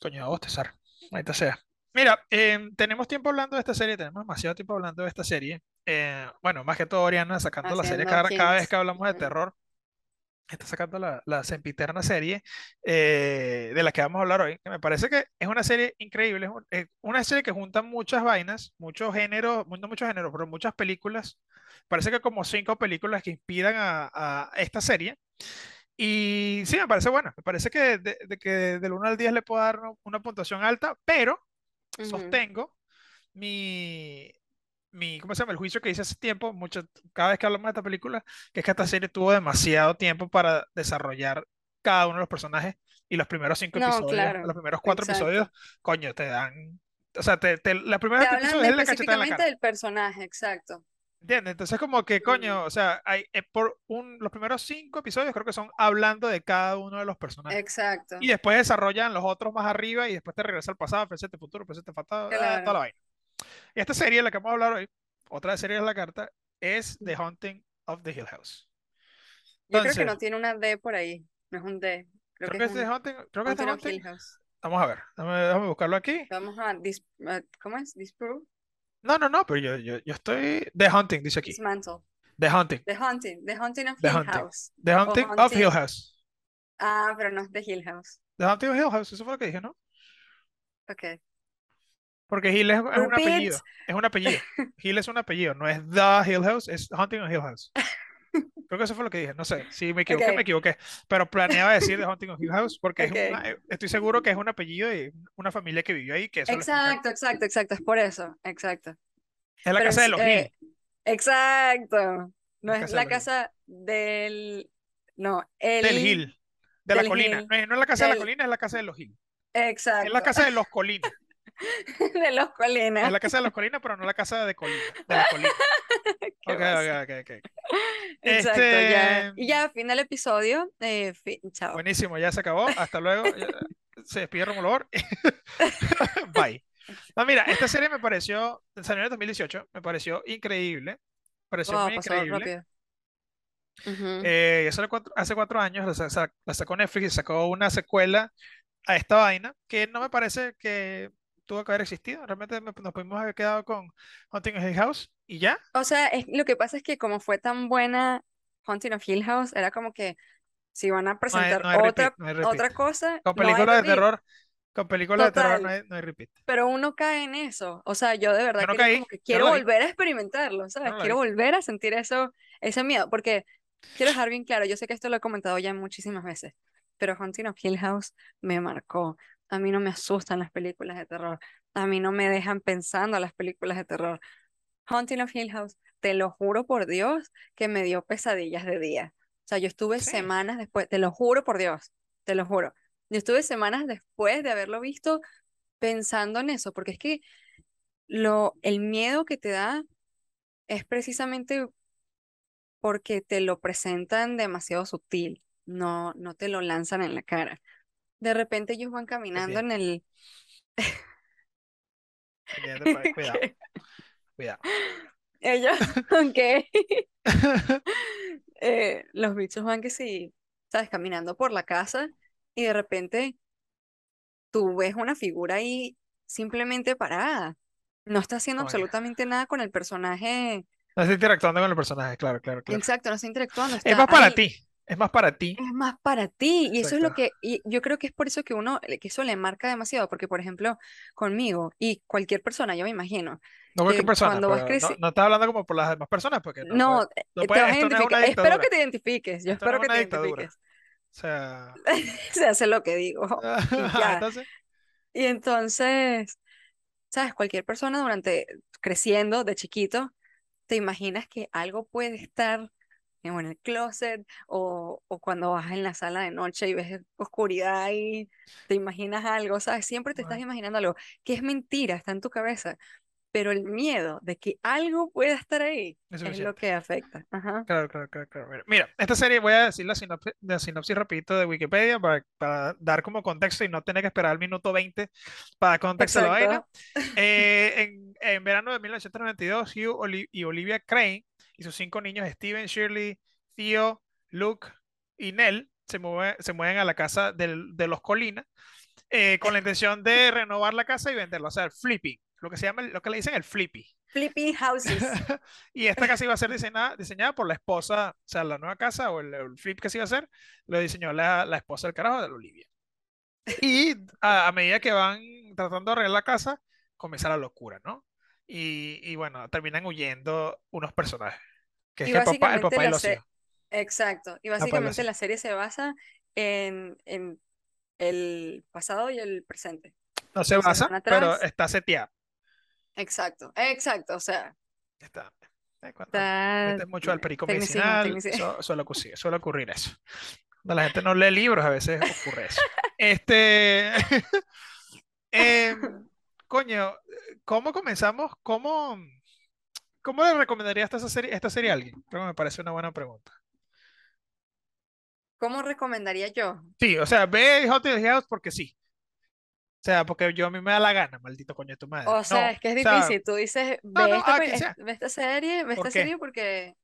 Coño, a bostezar. Ahorita sea. Mira, em, tenemos tiempo hablando de esta serie, tenemos demasiado tiempo hablando de esta serie. Eh, bueno, más que todo, Oriana sacando la serie Haciendo cada, cada vez que hablamos de terror, está sacando la, la sempiterna serie eh, de la que vamos a hablar hoy, que me parece que es una serie increíble, es un- es una serie que junta muchas vainas, muchos géneros, no muchos géneros, pero muchas películas. Parece que como cinco películas que inspiran a, a esta serie. Y sí, me parece buena. Me parece que de, de que del uno al 10 le puedo dar una, puntuación alta, pero sostengo mi, mi, ¿cómo se llama? El juicio que hice hace tiempo, mucho, cada vez que hablamos de esta película, que es que esta serie tuvo demasiado tiempo para desarrollar cada uno de los personajes y los primeros cinco No, episodios, claro, los primeros cuatro episodios, exacto. coño, te dan, o sea, te, te, Te hablan episodios es la cachetada en la específicamente cara. del personaje, exacto. ¿Entiendes? Entonces como que, coño, o sea, hay, eh, por un, los primeros cinco episodios creo que son hablando de cada uno de los personajes. Y exacto, después desarrollan los otros más arriba y después te regresa al pasado, presente, futuro, presente, pasado, ah, toda la claro. vaina. Y esta serie, la que vamos a hablar hoy, otra de series de la carta, es The Haunting of the Hill House. Yo creo que Entonces, no tiene una D por ahí, no es un D, creo creo que que es The un Haunting, creo que es The Haunting. Hill House. Vamos a ver, déjame, déjame buscarlo aquí. Vamos a, dis- a- ¿cómo es? Disprove, No, no, no, pero yo, yo, yo estoy The Haunting, dice aquí. dismantle. The Haunting, The Haunting, The Haunting of The Hill. House. The O Haunting of Hill House. ah, pero no es de Hill House. The Haunting of Hill House, eso fue lo que dije, ¿no? Ok. Porque Hill es, es un apellido, es un apellido. Hill es un apellido, no es The Hill House, es Haunting of Hill House. Creo que eso fue lo que dije, no sé, si me equivoqué, me equivoqué, pero planeaba decir The Haunting of Hill House porque es ok. una, eh, estoy seguro que es un apellido de una familia que vivió ahí, que eso. Exacto, exacto, exacto, es por eso, exacto. Es la Pero casa de los eh, exacto. No la es la casa del, no, Del el Hill, de la del colina. Hill, No es, no es la casa de la del, colina, es la casa de los Hill. Es la exacto, casa de los colinas. de los Es colinas. la casa de los colinas, pero no la casa de colina, de la colina. ¿Qué Ok, pasa? ok, ok, ok. Exacto, ya. Este, Y ya, fin del episodio. eh, chao. buenísimo, ya se acabó. Hasta luego. Ya- Se despide Romulo. Bye. No, mira, esta serie me pareció, salió en el 2018, me pareció increíble, me pareció Wow, muy increíble. Eh, cuatro- hace cuatro años la, la sacó Netflix y sacó una secuela a esta vaina que no me parece que tuvo que haber existido. Realmente me- nos pudimos haber quedado con Haunting of Hill House y ya. O sea, es, lo que pasa es que como fue tan buena Haunting of Hill House, era como que si van a No hay, presentar no hay repeat, otra, no hay repeat. otra cosa, Con no películas de repeat. terror, con películas de terror no hay, no hay repeat. Pero uno cae en eso. O sea, yo de Yo verdad no quería caí, como que yo quiero no volver a experimentarlo, yo ¿sabes? no Quiero volver a sentir eso, ese miedo, porque quiero dejar bien claro, yo sé que esto lo he comentado ya muchísimas veces, pero Haunting of Hill House me marcó. A mí no me asustan las películas de terror. A mí no me dejan pensando las películas de terror. Haunting of Hill House, te lo juro por Dios que me dio pesadillas de día. O sea, yo estuve Sí, semanas después, te lo juro por Dios, te lo juro. Yo estuve semanas después de haberlo visto pensando en eso, porque es que lo, el miedo que te da es precisamente porque te lo presentan demasiado sutil, no, no te lo lanzan en la cara. De repente ellos van caminando en el... pa- cuidado, cuidado. ellos, aunque eh, los bichos van que sí, sabes, caminando por la casa y de repente tú ves una figura ahí simplemente parada. No está haciendo Coño. absolutamente nada con el personaje. No estoy interactuando con el personaje, claro, claro, claro. Exacto, no está interactuando, Es está más para ahí. ti, es más para ti. Es más para ti. Y eso es lo Exacto. que, y yo creo que es por eso que uno, que eso le marca demasiado. Porque, por ejemplo, conmigo y cualquier persona, yo me imagino, No cualquier persona, cuando vas no, no estás hablando como por las demás personas, porque no no, no eh, te vas a no es identificar. Espero que te identifiques. Yo esto espero es que te dictadura. identifiques. O sea, Se hace lo que digo y entonces, Y entonces, ¿sabes? Cualquier persona durante creciendo de chiquito, te imaginas que algo puede estar en el closet o, o cuando vas en la sala de noche y ves oscuridad y te imaginas algo, ¿sabes? Siempre te estás imaginando algo que es mentira, está en tu cabeza, pero el miedo de que algo pueda estar ahí es es lo que afecta. Ajá. Claro, claro, claro, claro. Mira, mira, esta serie voy a decir la sinopsis, la sinopsis rapidito de Wikipedia para, para dar como contexto y no tener que esperar al minuto 20 para contexto la vaina. Eh, en, en verano de 1992, Hugh Oli- y Olivia Crane y sus cinco niños, Steven, Shirley, Theo, Luke y Nell, se mueven, se mueven a la casa del- de los Colinas eh, con la intención de renovar la casa y venderla, o sea, el flipping, lo que se llama, lo que le dicen el flippy. Flipping houses. y esta casa iba a ser diseñada, diseñada por la esposa, o sea, la nueva casa o el, el flip que se iba a hacer, lo diseñó la, la esposa del carajo de la Olivia. Y a, a medida que van tratando de arreglar la casa, comienza la locura, ¿no? Y, y bueno, terminan huyendo unos personajes, que es Y que el papá, el básicamente papá y los hijos. Exacto. Y básicamente la serie se basa en, en el pasado y el presente. No se basa, pero está seteado. Exacto, exacto. O sea, Está. está metes mucho al perico tecnicismo, medicinal, tecnicismo. su- suele, ocurrir, suele ocurrir eso. Cuando la gente no lee libros, a veces ocurre eso. Este, em, coño, ¿cómo comenzamos? ¿Cómo, cómo le recomendarías esta serie, esta serie a alguien? Creo que me parece una buena pregunta. ¿Cómo recomendaría yo? Sí, o sea, ve Hot Hill House porque sí. O sea, porque yo a mí me da la gana, maldito coño de tu madre. O sea, No, es que es o sea, difícil. Tú dices, no, ve no, esta, a pe- quien es- sea. ve esta serie, ve ¿Por esta qué? serie porque,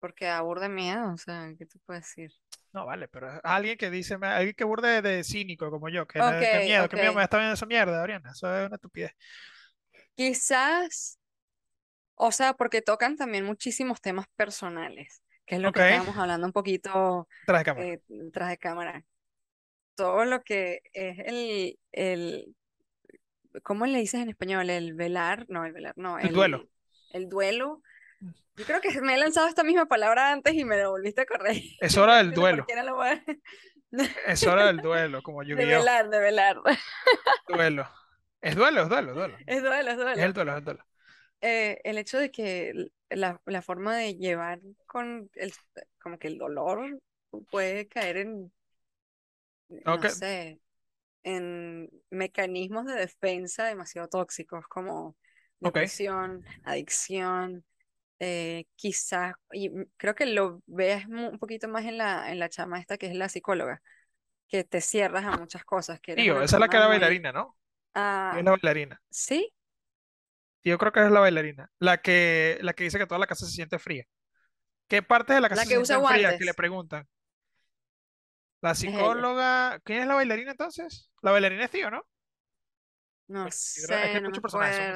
porque aburre miedo. O sea, ¿qué te puedo decir? No, vale, pero alguien que dice, alguien que burde de cínico como yo, que, no- Ok, que miedo, que miedo me está viendo esa mierda, Oriana. Eso es una estupidez. Quizás, o sea, porque tocan también muchísimos temas personales, que es lo Ok, que estábamos hablando un poquito tras de cámara. eh, tras de cámara. Todo lo que es el, el, ¿cómo le dices en español? El velar, no, el velar, no, El duelo. el, el duelo. Yo creo que me he lanzado esta misma palabra antes y me lo volviste a corregir. Es hora del duelo. no a- Es hora del duelo, como De Yu-Gi-Oh! velar, de velar. Duelo. Es duelo, es duelo, es duelo. Es duelo, es el duelo. duelo, es el duelo. Eh, el hecho de que la, la forma de llevar con el, como que el dolor puede caer en, no Ok, sé, en mecanismos de defensa demasiado tóxicos como depresión, adicción, eh, quizás, y creo que lo mu- un poquito más en la, en la chama esta que es la psicóloga, que te cierras a muchas cosas, que Tío, esa es la que era muy... bailarina, ¿no? Ah, es la bailarina. ¿sí? Yo creo que es la bailarina. La que, la que dice que toda la casa se siente fría. ¿Qué partes de la casa La se sienten frías? Que le preguntan. La Es psicóloga. ¿Quién es la bailarina entonces? La bailarina es tío, ¿no? No sí, ¿verdad? Es que sé, hay no muchos personajes.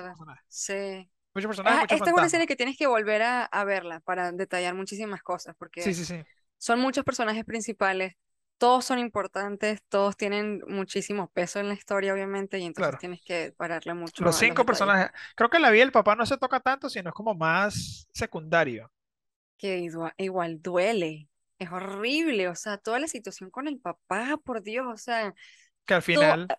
Sí. Muchos personajes, muchos esta es una serie que tienes que volver a, a verla para detallar muchísimas cosas, Sí, porque sí, sí. son muchos personajes principales, todos son importantes, todos tienen muchísimo peso en la historia, obviamente, y entonces Claro. tienes que pararle mucho Los cinco personajes. Creo que en la vida del papá no se toca tanto, sino es como más secundario. Que igual, igual duele, es horrible, o sea, toda la situación con el papá, por Dios, o sea, Que al todo, final.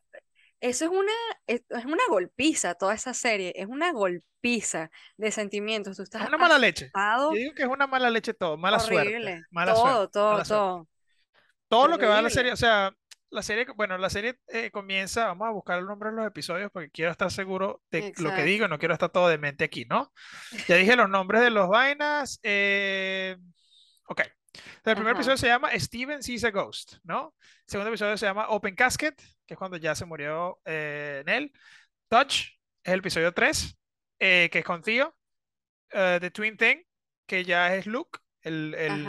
eso es una, es, es una golpiza, toda esa serie, es una golpiza de sentimientos, tú Es estás una mala leche. Yo digo que es una mala leche todo. Mala suerte. horrible, Mala suerte. todo, todo, suerte. Todo, lo que va a la serie, o sea, la serie, bueno, la serie eh, comienza, vamos a buscar el nombre de los episodios porque quiero estar seguro de lo que digo, Exacto. no quiero estar todo de mente aquí, ¿no? Ya dije los nombres de los vainas. eh, ok. El primer Ajá. episodio se llama Steven Sees a Ghost, ¿no? El segundo episodio se llama Open Casket, que es cuando ya se murió eh, Nell. Touch es el episodio 3, eh, que es con Theo. Eh, The Twin Thing, que ya es Luke, el, el.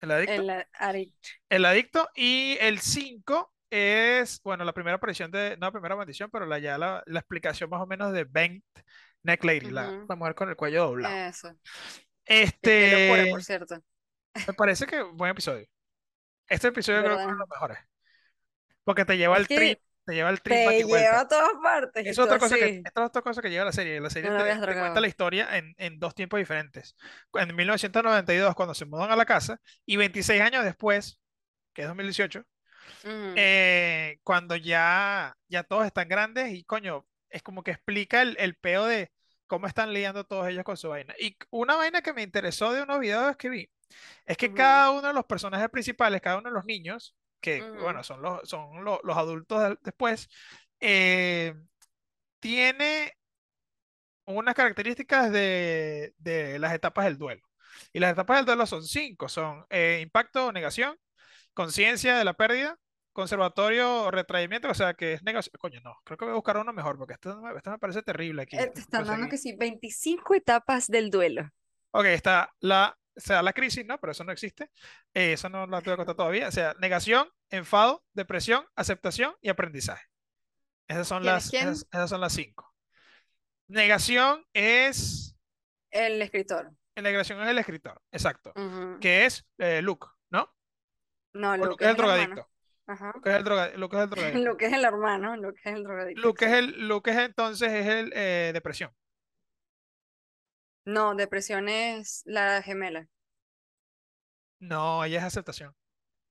El adicto. El adicto. Y el 5 es, bueno, la primera aparición de, no la primera maldición, pero la, ya la, la explicación más o menos de Bent Neck Lady, la, mujer con el cuello doblado. Eso. Que qué locura, Este, por cierto. me parece que buen episodio. Este episodio creo que es uno de los mejores. Porque te lleva al trip, te lleva al trip te lleva a todas partes Es otra cosa que, es otra cosa que lleva la serie. La serie No te, te cuenta la historia en, en dos tiempos diferentes. En 1992, cuando se mudan a la casa, y 26 años después, que es 2018, Ujú. eh, cuando ya, ya todos están grandes y coño, es como que explica el, el peo de cómo están lidiando todos ellos con su vaina. Y una vaina que me interesó de unos videos que vi es que Ujú. cada uno de los personajes principales, cada uno de los niños, que Ujú. bueno, son los, son lo- los adultos después, eh, tiene unas características de, de las etapas del duelo. Y las etapas del duelo son cinco, son eh, impacto o negación, conciencia de la pérdida, conservatorio o retraimiento, o sea que es negación. Coño, no, creo que voy a buscar uno mejor porque esto, esto me parece terrible aquí. Eh, te están dando que sí, 25 etapas del duelo. Ok, está la, o sea, la crisis, ¿no? Pero eso no existe. Eh, eso no la tuve que contar todavía. O sea, negación, enfado, depresión, aceptación y aprendizaje. Esas son ¿Quién es las, esas, esas son las cinco. Negación es, El escritor. negación es el escritor, exacto, que es eh, Luke, ¿no? No, Luke Luke es el drogadicto. Ajá. Luke es el, droga- Luke es el drogadicto. Luke es el hermano, Luke es el drogadicto. Luke es el, Luke es entonces es el eh, depresión. No, depresión es la gemela. No, ella es aceptación.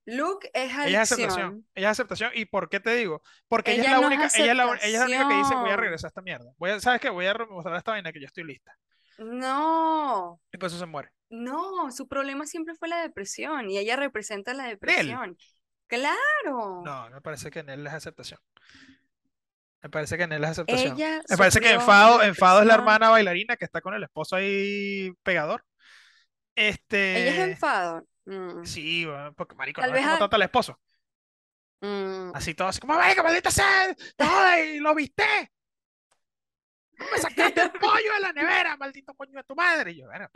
Luke es Ella es aceptación. adicción. Ella es aceptación. ¿Y por qué te digo? Porque ella es la no es única, ella es la, un- ella es la única que dice voy a regresar a esta mierda. Voy a, ¿sabes qué? Voy a mostrar esta vaina que yo estoy lista. No, Y por eso se muere. no, su problema siempre fue la depresión y ella representa la Nel. depresión. Claro, No, me parece que en él es aceptación. Me parece que en él es aceptación. ella Me parece que enfado, enfado es la hermana bailarina que está con el esposo ahí pegador. Ella es Este, enfado. Mm, sí, porque marico, Tal no es vez como a- trata al esposo. mm, Así todo así como, marico, maldita sea, no, y lo viste. No me sacaste el pollo de la nevera, maldito coño de tu madre. Y yo, bueno,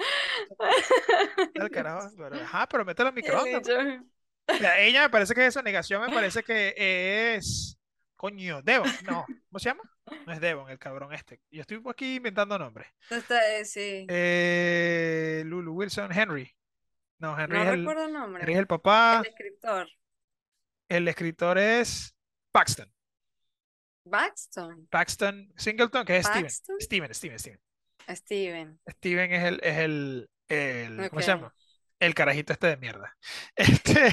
el carajo, pero, ajá, pero mételo al microondas. ella me parece que esa negación me parece que es. Coño, Devon. No, ¿cómo se llama? No es Devon, el cabrón este. Yo estoy aquí inventando nombres. Está- eh, sí, Eh, Lulu Wilson, Henry. No, Henry no es recuerdo el Henry nombre. es el papá. El escritor. El escritor es Paxton. Baxton. Paxton Singleton, que es Steven. Paxton. Steven, Steven, Steven. Steven. Steven es el, es el, el- ¿cómo se llama? El carajito este de mierda. Este,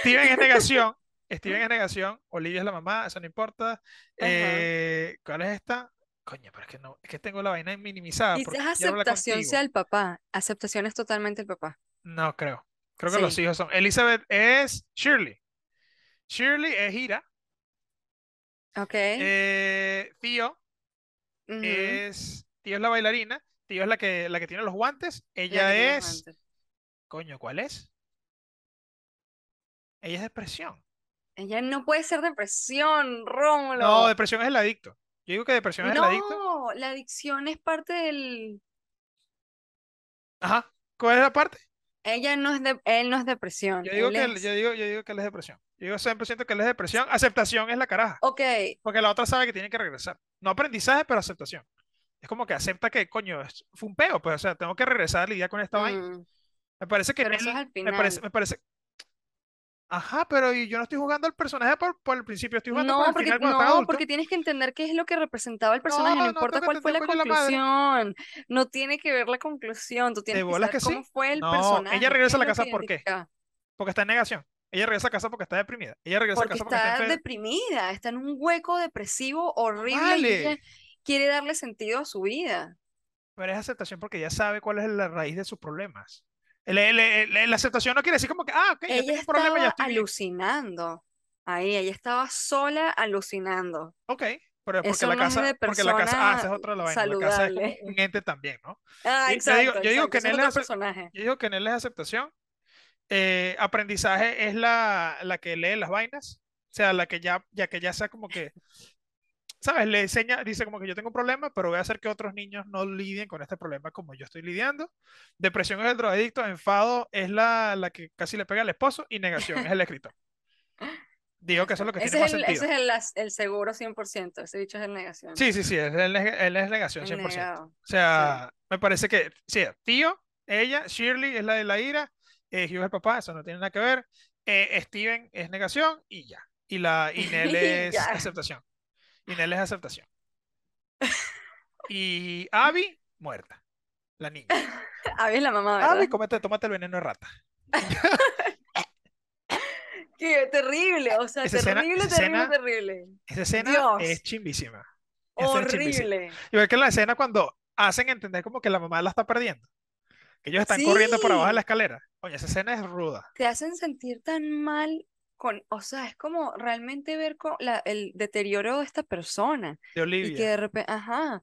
Steven es negación. Steven es negación. Olivia es la mamá, eso no importa. Eh, ¿cuál es esta? Coño, pero es que no, es que tengo la vaina minimizada. Quizás aceptación sea el papá. Aceptación es totalmente el papá. No creo. Creo que los hijos son. Elizabeth es Shirley. Shirley es Ira. Ok. Eh, Tío es. Tío es la bailarina. Tío es la que, la que tiene los guantes. la Ella es. Coño, ¿cuál es? Ella es depresión. Ella no puede ser depresión, Rómulo. No, depresión es el adicto. Yo digo que depresión es el adicto. No, la adicción es parte del. Ajá. ¿Cuál es la parte? Ella no es de... él no es depresión. Yo digo él que él- es- yo digo, yo digo que él es depresión. Yo digo 100% que él es depresión. Aceptación es la caraja. Ok, Porque la otra sabe que tiene que regresar. No aprendizaje, pero aceptación. Es como que acepta que, coño, es- fue un peo, pues, o sea, tengo que regresar a lidiar con esta vaina. mm, Me parece que pero en eso él- es al me parece, final. me parece. Ajá, pero y yo no estoy jugando al personaje por, por el principio, estoy jugando por No, el porque, final cuando no, porque tienes que entender qué es lo que representaba el personaje, no no importa tengo que cuál fue la coño la conclusión, no tiene que ver la conclusión, tú ¿De tienes que saber que cómo sí? fue el No, personaje, ella regresa a la casa ¿por qué? Porque está en negación. Ella regresa a casa porque está deprimida. Ella regresa a Porque casa porque está deprimida, está en un hueco depresivo horrible y Vale. ella quiere darle sentido a su vida. Pero es aceptación porque ella sabe cuál es la raíz de sus problemas. El- el- el- la aceptación no quiere decir como que, ah, ok, Ella tengo un problema, ya estoy alucinando. Ahí, ella estaba sola alucinando. Ok, pero porque Eso la es casa, de porque la casa, ah, esa es otra de la vaina. La casa es como un ente también, ¿no? Ah, Y yo digo, exacto, yo digo que exacto. en él es es personaje. yo digo que en él es aceptación. Eh, aprendizaje es la, la que lee las vainas. O sea, la que ya, ya que ya sea como que, ¿sabes? Le enseña, dice como que yo tengo un problema, pero voy a hacer que otros niños no lidien con este problema como yo estoy lidiando. Depresión es el drogadicto, enfado es la, la que casi le pega al esposo y negación es el escritor. Digo que eso es lo que Ese tiene más es el, sentido. ese es el, el seguro 100%, ese bicho es el negación. Sí, sí, sí, es, él es negación el 100%. negado. O sea, me parece que, sí, tío, ella, Shirley es la de la ira, eh, Hugh es el papá, eso no tiene nada que ver, eh, Steven es negación y ya. Y, la, Y es aceptación. Y Nell es aceptación. Y Abby, muerta, la niña. Abby es la mamá, ¿verdad? Abby, cómete, tómate el veneno de rata. Qué terrible, o sea, Esa terrible, terrible, escena- terrible. Esa escena Dios. es chimbísima. Esa escena es chimbísima. Horrible. Igual que la escena cuando hacen entender como que la mamá la está perdiendo. Que ellos están corriendo por abajo de la escalera. Oye, esa escena es ruda. Te hacen sentir tan mal con, o sea, es como realmente ver co- la- el deterioro de esta persona. De Y que Olivia. de repente, ajá,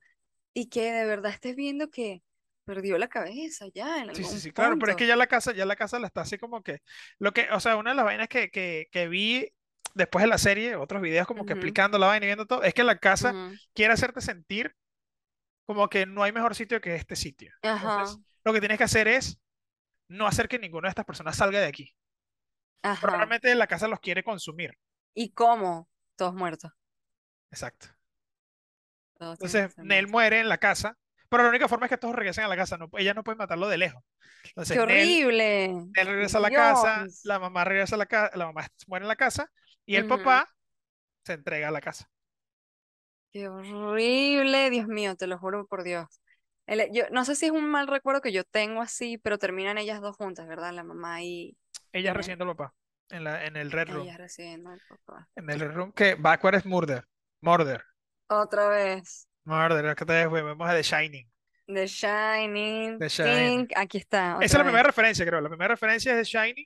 y que de verdad estés viendo que perdió la cabeza ya en Sí, sí, algún sí, claro, pero es que ya la casa, ya la casa la está así como que, lo que, o sea, una de las vainas que, que, que vi después de la serie, otros videos como que Ujú. explicando la vaina y viendo todo, es que la casa Ujú. quiere hacerte sentir como que no hay mejor sitio que este sitio. Ajá. Entonces, lo que tienes que hacer es no hacer que ninguna de estas personas salga de aquí. Ajá. realmente la casa los quiere consumir. ¿Y cómo? Todos muertos. Exacto. Todos Entonces, Nell muere en la casa, pero la única forma es que todos regresen a la casa. No, ella no puede matarlo de lejos. ¡Qué Entonces, horrible! Nell regresa a la casa, la mamá regresa a la casa, la mamá muere en la casa y el papá se entrega a la casa. ¡Qué horrible! Dios mío, te lo juro por Dios. El- yo no sé si es un mal recuerdo que yo tengo así, pero terminan ellas dos juntas, ¿verdad? La mamá y, Ella recibiendo al papá en, la, en el Red Room. Ellas recibiendo al papá. En el Red Room que Backward es Murder. Murder. Otra vez. Murder. Es que te vemos a The Shining. The Shining. The Shining. Aquí está, Esa es la primera referencia, creo. La primera referencia es The Shining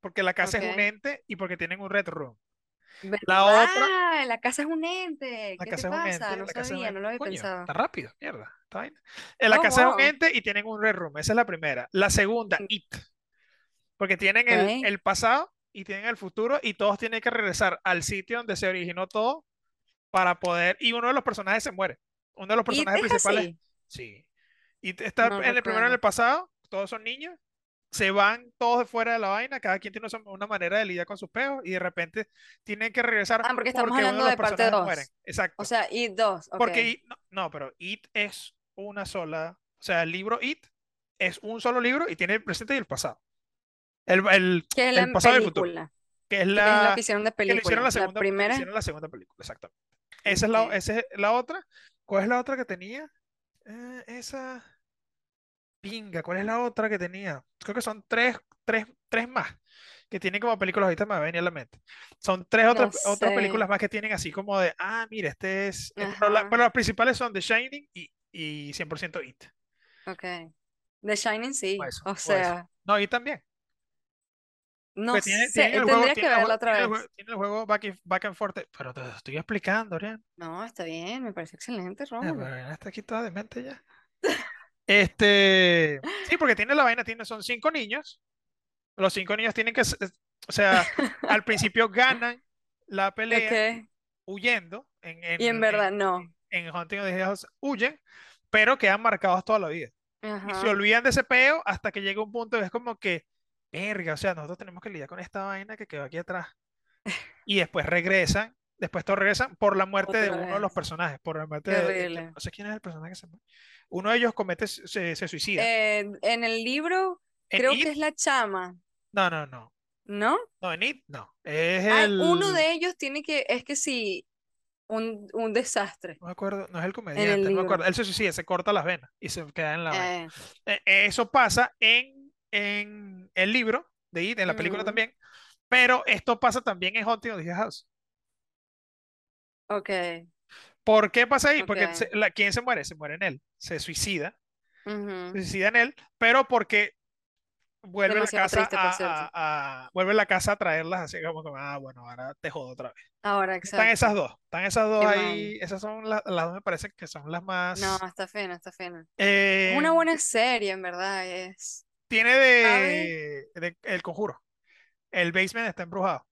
porque la casa es un ente y porque tienen un Red Room. ¿Verdad? La otra, La casa es un ente. la ¿Qué te casa es un ente, No la casa es un sabía, no lo había Coño, pensado. está rápido, mierda. esta vaina. Eh, La Oh, casa es un ente y tienen un Red Room. Esa es la primera. La segunda, It. Porque tienen el, el pasado y tienen el futuro y todos tienen que regresar al sitio donde se originó todo para poder. Y uno de los personajes se muere. Uno de los ¿Y personajes es principales. así? Sí. Y está No en el primero en el pasado, todos son niños. Se van todos de fuera de la vaina, cada quien tiene una manera de lidiar con sus peos y de repente tienen que regresar Ah, porque estamos porque hablando de de parte personajes mueren. 2. O Exacto. sea, It 2. Ok. Porque It- no, no, pero It es una sola, o sea, el libro It es un solo libro y tiene el presente y el pasado. El, el, ¿Qué es la el pasado y el futuro, película? que es Que es la que hicieron de que lo hicieron película. la La segunda, que lo primera. hicieron la segunda película, exactamente. Esa es la, esa es la otra. ¿Cuál es la otra que tenía? Eh, esa pinga, ¿cuál es la otra que tenía? Creo que son tres, tres, tres más que tienen como películas, ahorita me va a venir a la mente. Son tres otras, otras películas más que tienen así como de, ah, mira, este es, pero, la- las principales son The Shining y, y 100% It. Ok. The Shining O sí. eso, O o eso. sea, No, It también. No Porque tiene, sé. tiene el juego, que tiene jue- otra tiene vez. jue- tiene el juego back, and- back and forth, pero te lo estoy explicando, Orián. No, está bien. Me parece excelente, pero Orián está aquí toda demente ya. Este, sí, porque tiene la vaina, tiene, son cinco niños. Los cinco niños tienen que, o sea, al principio ganan la pelea Ok. huyendo en, en, Y en en, verdad, no. en Hunting of the House, huyen, pero quedan marcados toda la vida. Y se Ajá. olvidan de ese peo hasta que llega un punto que es como que, verga, o sea, nosotros tenemos que lidiar con esta vaina que quedó aquí atrás. Y después regresan, después todos regresan por la muerte de uno de los personajes, por la muerte de, no sé quién es el personaje que se muere. Uno de ellos comete, se, se suicida. Eh, en el libro, En creo It, que es la chama, no, no, no. ¿no? No, en It, no. Es Hay uno el, de ellos tiene que, es que sí, un, un desastre no me acuerdo, no es el el comediante, no me acuerdo. Él se suicida, se corta las venas y se queda en la vaina. Eh, Eh, Eso pasa en, en el libro de It, en la película ujú, también, pero esto pasa también en Haunting of the House. Ok, ¿Por qué pasa ahí? Porque ok. se- la, ¿quién se muere? Se muere en él, se suicida, se ujú. suicida en él, pero porque vuelve la casa a, a- a- vuelve la casa a traerlas así como que, ah, bueno, ahora te jodo otra vez. Ahora, Están esas exacto. dos, están esas dos Qué ahí, esas son la- las dos me parecen que son las No, más... está fena, está fena. eh, una buena serie, en verdad, es. Tiene de, de El Conjuro. El basement está embrujado.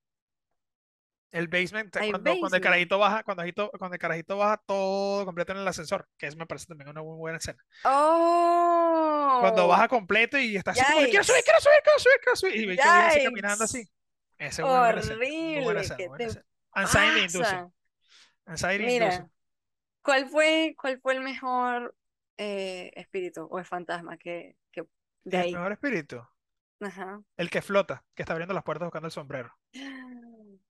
El basement, cuando, cuando el carajito baja, cuando, el carajito- cuando el carajito baja todo completo en el ascensor, que eso me parece también una muy buena escena. Cuando Oh, baja completo y está así como quiero subir, quiero subir, quiero subir, quiero subir. Y ve que viene así caminando así. Esa es muy buena escena. Buena Horrible, escena, Mira, inducing. ¿cuál fue, cuál fue el mejor eh, espíritu o el fantasma que, de El ahí? mejor espíritu, Ajá. el que flota, que está abriendo las puertas buscando el sombrero.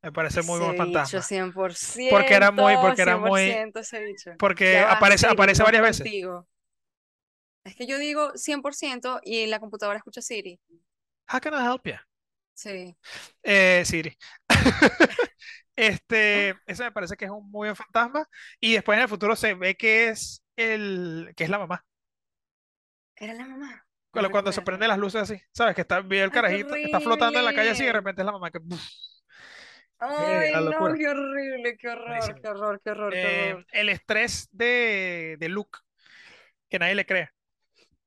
Me parece muy buen fantasma. 100%, Porque era muy, porque era muy, 100% ese bicho. porque aparece, aparece varias veces. contigo. Es que yo digo 100% y la computadora escucha Siri. How can I help you? Sí. Eh, Siri. Este, eso me parece que es un muy buen fantasma. Y después en el futuro se ve que es el, que es la mamá. Era la mamá. Cuando, cuando se prenden las luces así, ¿sabes? Que está, ve el carajito, está flotando en la calle así y de repente es la mamá que. ¡Qué Ay, no, qué horrible, qué horror, Buenísimo. qué horror, qué horror, qué Eh, horror. el estrés de, de Luke, que nadie le cree,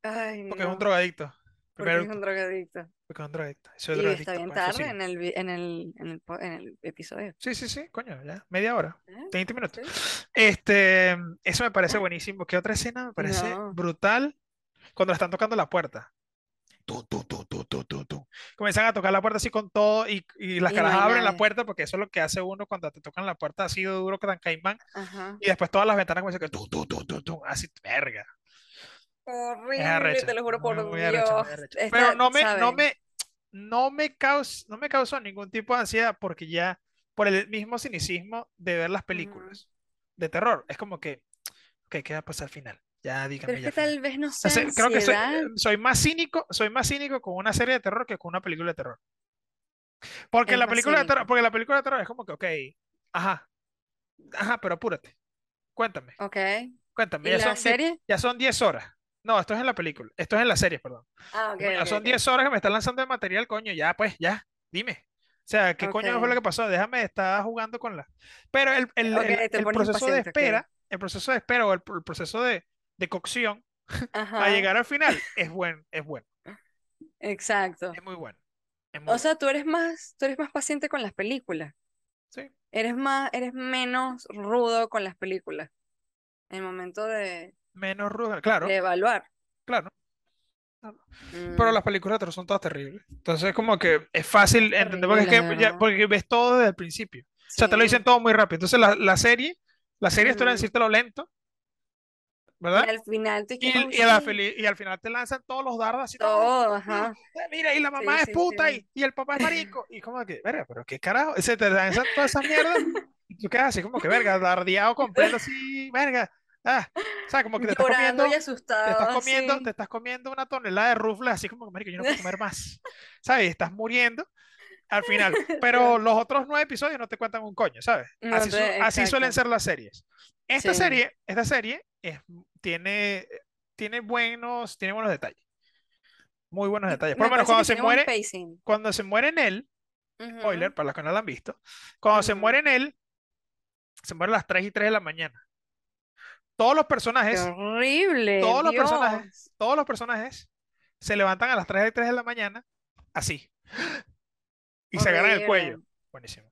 Ay, porque es un drogadicto. porque es un drogadicto. porque es un drogadicto. Soy Y está drogadicto bien con tarde en el, en el, en el, po- en el episodio. Sí, sí, sí, coño, ya, media hora, ¿Eh? 20 minutos. Sí. Este, eso me parece buenísimo. ¿Qué otra escena me parece No. brutal? Cuando le están tocando la puerta. tu, tu, tu, tu, tu, tu, tu. Comienzan a tocar la puerta así con todo y, y las Y caras abren la puerta porque eso es lo que hace uno cuando te tocan la puerta así de duro que tan caimán Ajá. y después todas las ventanas comienzan que tu, tu, tu, tu, tu, así, verga. Horrible, te lo juro muy, por muy arrecha, muy Dios. arrecha. Pero Esta, no me, no me, no me caus, no me causó ningún tipo de ansiedad porque ya por el mismo cinicismo de ver las películas de terror, es como que, ok, ¿qué va a pasar al final? Ya Pero díganme es ya que tal vez no O sea, sea se- creo que soy, más cínico, soy más cínico con una serie de terror que con una película de terror. Porque Es la película de terror, porque la película de terror es como que, ok, ajá, ajá, pero apúrate, cuéntame, Ok. cuéntame, ¿Y ya la son, serie? ya son 10 horas. No, esto es en la película, esto es en la serie, perdón. Ah, ok, Coño, ya son ok. 10 horas que me están lanzando de material, coño, ya, pues, ya, dime. O sea, ¿qué coño fue lo que pasó? Déjame estar jugando con la... Pero el, el- el- proceso de espera, el proceso de espera o el, el proceso de, de cocción para Ajá, llegar al final es buen, es bueno, exacto. es muy bueno, es muy O bueno. sea, tú eres más, tú eres más paciente con las películas. Sí, Eres más, eres menos rudo con las películas. En el momento de, menos ruda, claro, de evaluar. claro. Pero Mm, las películas de son todas terribles. Entonces, como que es fácil es entender porque es que ya, porque ves todo desde el principio. O sea, te lo dicen todo muy rápido. Entonces, la, la serie, la serie esto era decírtelo lento, Y al final tú Y, y, a la y al final te lanzan todos los dardos así, todo, no, ajá. mira, y la mamá Sí, es sí, puta sí. y, y el papá es marico. Y como que, verga, pero qué carajo, se te lanzan todas esas mierdas y tú quedas así como que, verga, dardeado completo así, verga. Ah, o sea, como que te estás y comiendo, te asustado estás comiendo, te estás comiendo una tonelada de rufles así como que, marico, yo no puedo comer más. ¿Sabes? Estás muriendo al final. Pero los otros nueve episodios no te cuentan un coño, ¿sabes? No Así, su- te, así suelen ser las series. Esta serie, esta serie es, tiene, tiene buenos, tiene buenos detalles. Muy buenos detalles. Por me lo menos cuando se muere, cuando se muere en él, spoiler para los que no lo han visto, cuando se muere en él, se muere a las 3 y 3 de la mañana. Todos los Qué personajes, horrible, todos los personajes, todos los personajes se levantan a las 3 y 3 de la mañana, así, y se agarran el cuello. Horrible, Buenísimo.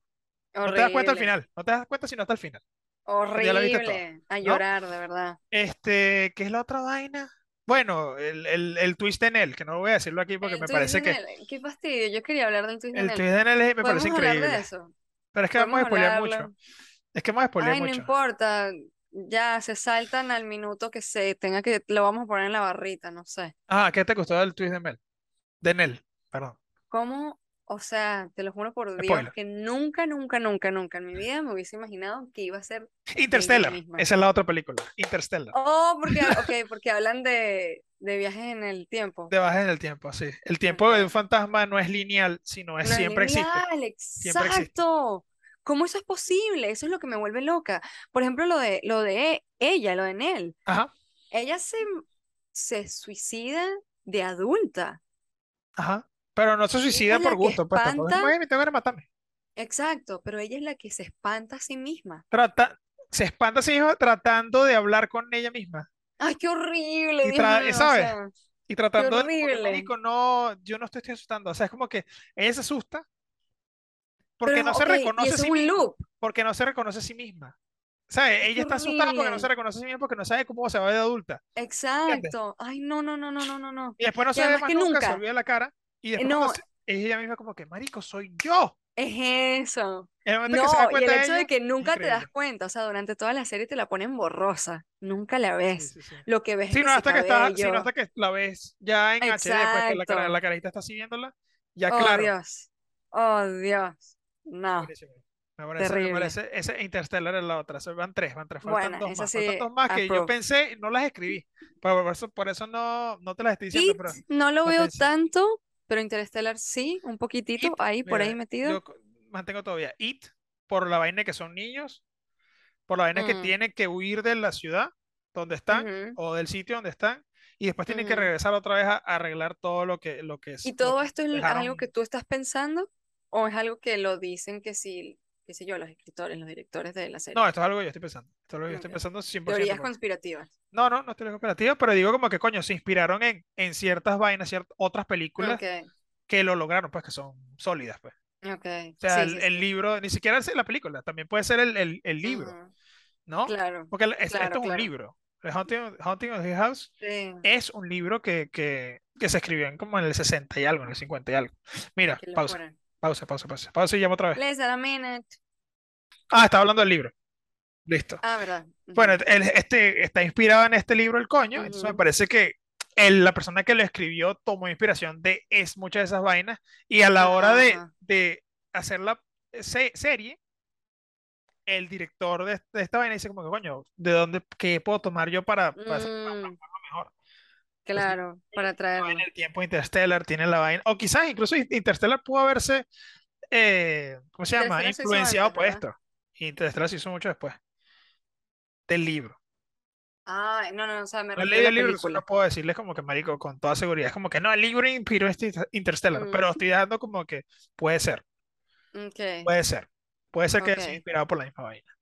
No te das cuenta al final, no te das cuenta sino hasta el final. Horrible. A ¿no? llorar, de verdad. Este, ¿qué es la otra vaina? Bueno, el, el, el twist en él, que no voy a decirlo aquí porque El me twist parece de que Nell, qué fastidio. Yo quería hablar del twist de el Nell. twist en él es- me parece ¿Podemos hablar de increíble. eso? Pero es que vamos a mucho. Es que vamos a spoilear Ay, no mucho. importa. Ya se saltan al minuto que se tenga que, lo vamos a poner en la barrita, no sé. Ah, ¿qué te gustó del twist de Mel? De Nel, perdón. ¿Cómo? O sea, te lo juro por Dios Spoiler. que nunca, nunca, nunca, nunca en mi vida me hubiese imaginado que iba a ser ella Interstellar, esa es la otra película. Interstellar. Oh, porque, ok, porque hablan de, de viajes en el tiempo. De bajas en el tiempo, sí. El tiempo de un fantasma no es lineal, sino es No es siempre existe. lineal, Siempre existe. exacto. ¿Cómo eso es posible? Eso es lo que me vuelve loca. Por ejemplo, lo de, lo de ella, lo de Nell. Ajá, Ella se, se suicida de adulta. ajá. Pero no se suicida por gusto, pues tampoco es espanta. "Ay, me tengo que matarme. Exacto, pero ella es la que se espanta a sí misma. Trata, se espanta a sí misma tratando de hablar con ella misma. Ay, qué horrible, Y Dios tra- mío. O ¿sabes? sea, Y qué tratando de, horrible. marico, no, yo no estoy, estoy asustando. O sea, es como que ella se asusta porque Pero, no se reconoce a sí misma. Porque no se reconoce a sí misma. ¿Sabes? Ella está asustada porque no se reconoce a sí misma porque no sabe cómo se va a ver de adulta. ¿Entiendes? Exacto. Ay, no, no, no, no, no, no, no. Y después no Y se ve más que nunca, se nunca. olvida la cara. Y después cuando no, se- es ella misma como que, marico, soy yo. es eso. El momento que se da No, y el hecho de ella, que nunca te das cuenta, o sea, durante toda la serie te la ponen borrosa, nunca la Sí, ves. sí, sí. Lo que ves es Sí, que no si hasta que está, sí, no hasta que la ves ya en HD, pues que la, cara, Exacto. la carita está siguiéndola. Ya Oh, claro. Dios. Oh, Dios. No. Me parece, me parece, ese Interstellar es la otra. Van tres, van tres, faltan Buena, dos más. Faltan sí, dos más que yo approve. pensé, no las escribí. Pero por eso, por eso no, no te las estoy diciendo, It pero no lo lo veo pensé. tanto, pero Interstellar sí, un poquitito It, ahí por ahí metido. yo mantengo todavía It por la vaina que son niños, por la vaina que Mm, tienen que huir de la ciudad donde están o del sitio donde están y después tienen que ujú. regresar otra vez a, arreglar todo lo que, lo que ¿Y es, lo todo que esto es dejaron. algo que tú estás pensando o es algo que lo dicen que sí, qué sé yo, los escritores, los directores de la No, serie? esto es algo que yo estoy pensando. Esto es algo que yo estoy pensando 100% Teorías conspirativas. No, no, no estoy en cooperativa, pero digo como que coño, se inspiraron en, en ciertas vainas, ciertas otras películas que lo lograron, pues que son sólidas, pues. ok. O sea, Sí, el, sí, el sí. libro, ni siquiera es la película, también puede ser el, el- el libro, ¿no? Claro, Porque es- claro, esto es un libro, The Haunting, Haunting of Hill House, es un libro que, que, que se escribió en como en el 60 y algo, en el 50 y algo. Mira, pausa. Pausa, pausa, pausa. Pausa y llamo otra vez. Less than a minute. Ah, estaba hablando del libro. Listo. Ah, verdad. Bueno, el- este, está inspirado en este libro el coño, entonces me parece que el- la persona que lo escribió tomó inspiración de es muchas de esas vainas y a la hora de, de hacer la se- serie, el director de, de esta vaina dice como que coño, ¿de dónde, qué puedo tomar yo para, para hacer Mm, lo Entonces, claro, para traerlo. del tiempo Interstellar, tiene la vaina, o quizás incluso Interstellar pudo haberse, eh, ¿cómo se llama? Influenciado antes, por ¿verdad? esto. Interstellar se hizo mucho después del libro. Ah, no, no, o sea, me No la el libro, no puedo decirles como que, marico, con toda seguridad. Es como que no, el libro inspiró este Inter- Interstellar, Mm, pero estoy dejando como que puede ser, puede ser. Puede ser que ok, inspirado por la misma vaina.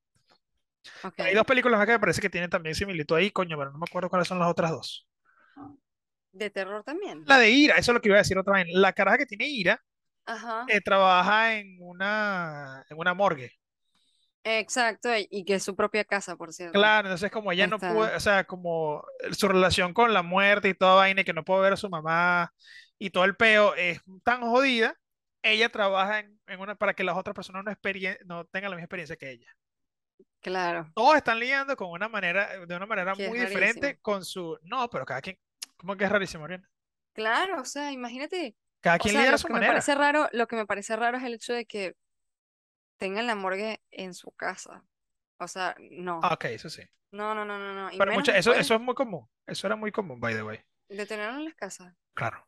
Hay dos películas más que me parece que tienen también similitud ahí, coño, pero no me acuerdo cuáles son las otras dos. ¿De terror también? La de Ira, eso es lo que iba a decir otra vaina. La caraja que tiene Ira Ajá, eh, trabaja en una, en una morgue. exacto, y que es su propia casa, por cierto. Claro, entonces como ella no puede, o sea, como su relación con la muerte y toda vaina y que no puede ver a su mamá y todo el peo es tan jodida, ella trabaja en, en una para que las otras personas no, no tengan la misma experiencia que ella. Claro, Todos están lidiando con una manera, de una manera que muy diferente con su, no, pero cada quien, ¿cómo que es rarísimo, Oriana? Claro, o sea, imagínate, Cada o quien sea, lidia a su que me manera. parece raro, lo que me parece raro es el hecho de que tengan la morgue en su casa. O sea, no, Ah, ok, eso sí. no, no, no, no, no, y Pero mucha, eso, eso es muy común. Eso era muy común, by the way. de tenerlo en las casas. Claro.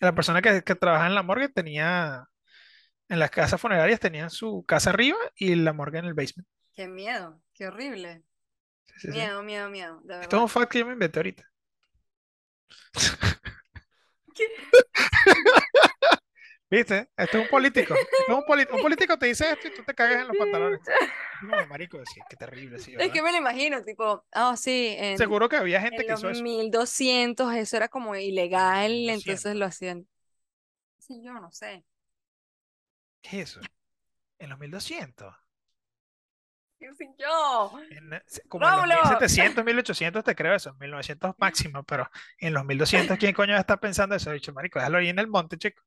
La persona que, que trabaja en la morgue tenía, en las casas funerarias tenían su casa arriba y la morgue en el basement. Qué miedo, qué horrible. Sí, sí, sí. Miedo, miedo, miedo, de Esto es un fact que yo me inventé ahorita. ¿Qué? ¿Viste? Esto es un político. Esto es un, poli- un político te dice esto y tú te cagas en los pantalones. Es como, marico, sí, qué terrible, sí, Es que me lo imagino, tipo, ah, sí, en, Seguro que había gente en que los hizo eso. 1200 eso era como ilegal, Lo entonces siento. lo hacían. Sí, yo no sé. ¿Qué es eso? En los 1200. ¿Qué sé yo? En- como en los ¡Rómulo! 1700, 1800 te creo eso, en 1900 máximo, pero en los 1200, ¿quién coño está pensando eso? Dicho, marico, déjalo ahí en el monte, chico.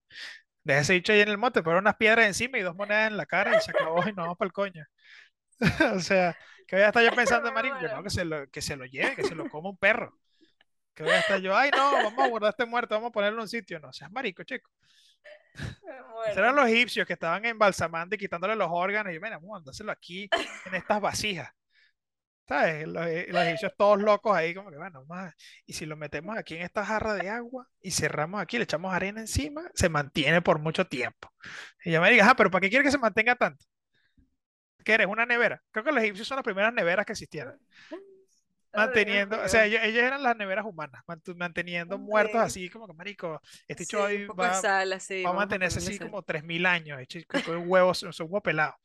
Deja ese dicho ahí en el monte, pero unas piedras encima y dos monedas en la cara y se acabó y nos vamos para el coño. O sea, que voy a estar yo pensando, marico, que muero. no, que se lo, que se lo lleve, que se lo coma un perro. Que voy a estar yo, ay no, vamos a guardar este muerto, vamos a ponerlo en un sitio. No seas marico, chico. Esos eran los egipcios que estaban embalsamando y quitándole los órganos. Y yo, mira, vamos a mandárselo aquí en estas vasijas. ¿Sabes? Los, e- los egipcios todos locos ahí, como que, bueno, a- Y si lo metemos aquí en esta jarra de agua y cerramos aquí, le echamos arena encima, se mantiene por mucho tiempo. Y yo me diga, ah, pero ¿para qué quiere que se mantenga tanto? ¿Qué eres? ¿Una nevera? Creo que los egipcios son las primeras neveras que existieron. Manteniendo, o sea, mío. ellos, ellos eran las neveras humanas, manteniendo muertos así, como que, marico, este Sí, un poco de va, sal, así, va a mantenerse así sal. como 3.000 años, hecho con con huevos, son huevos pelados.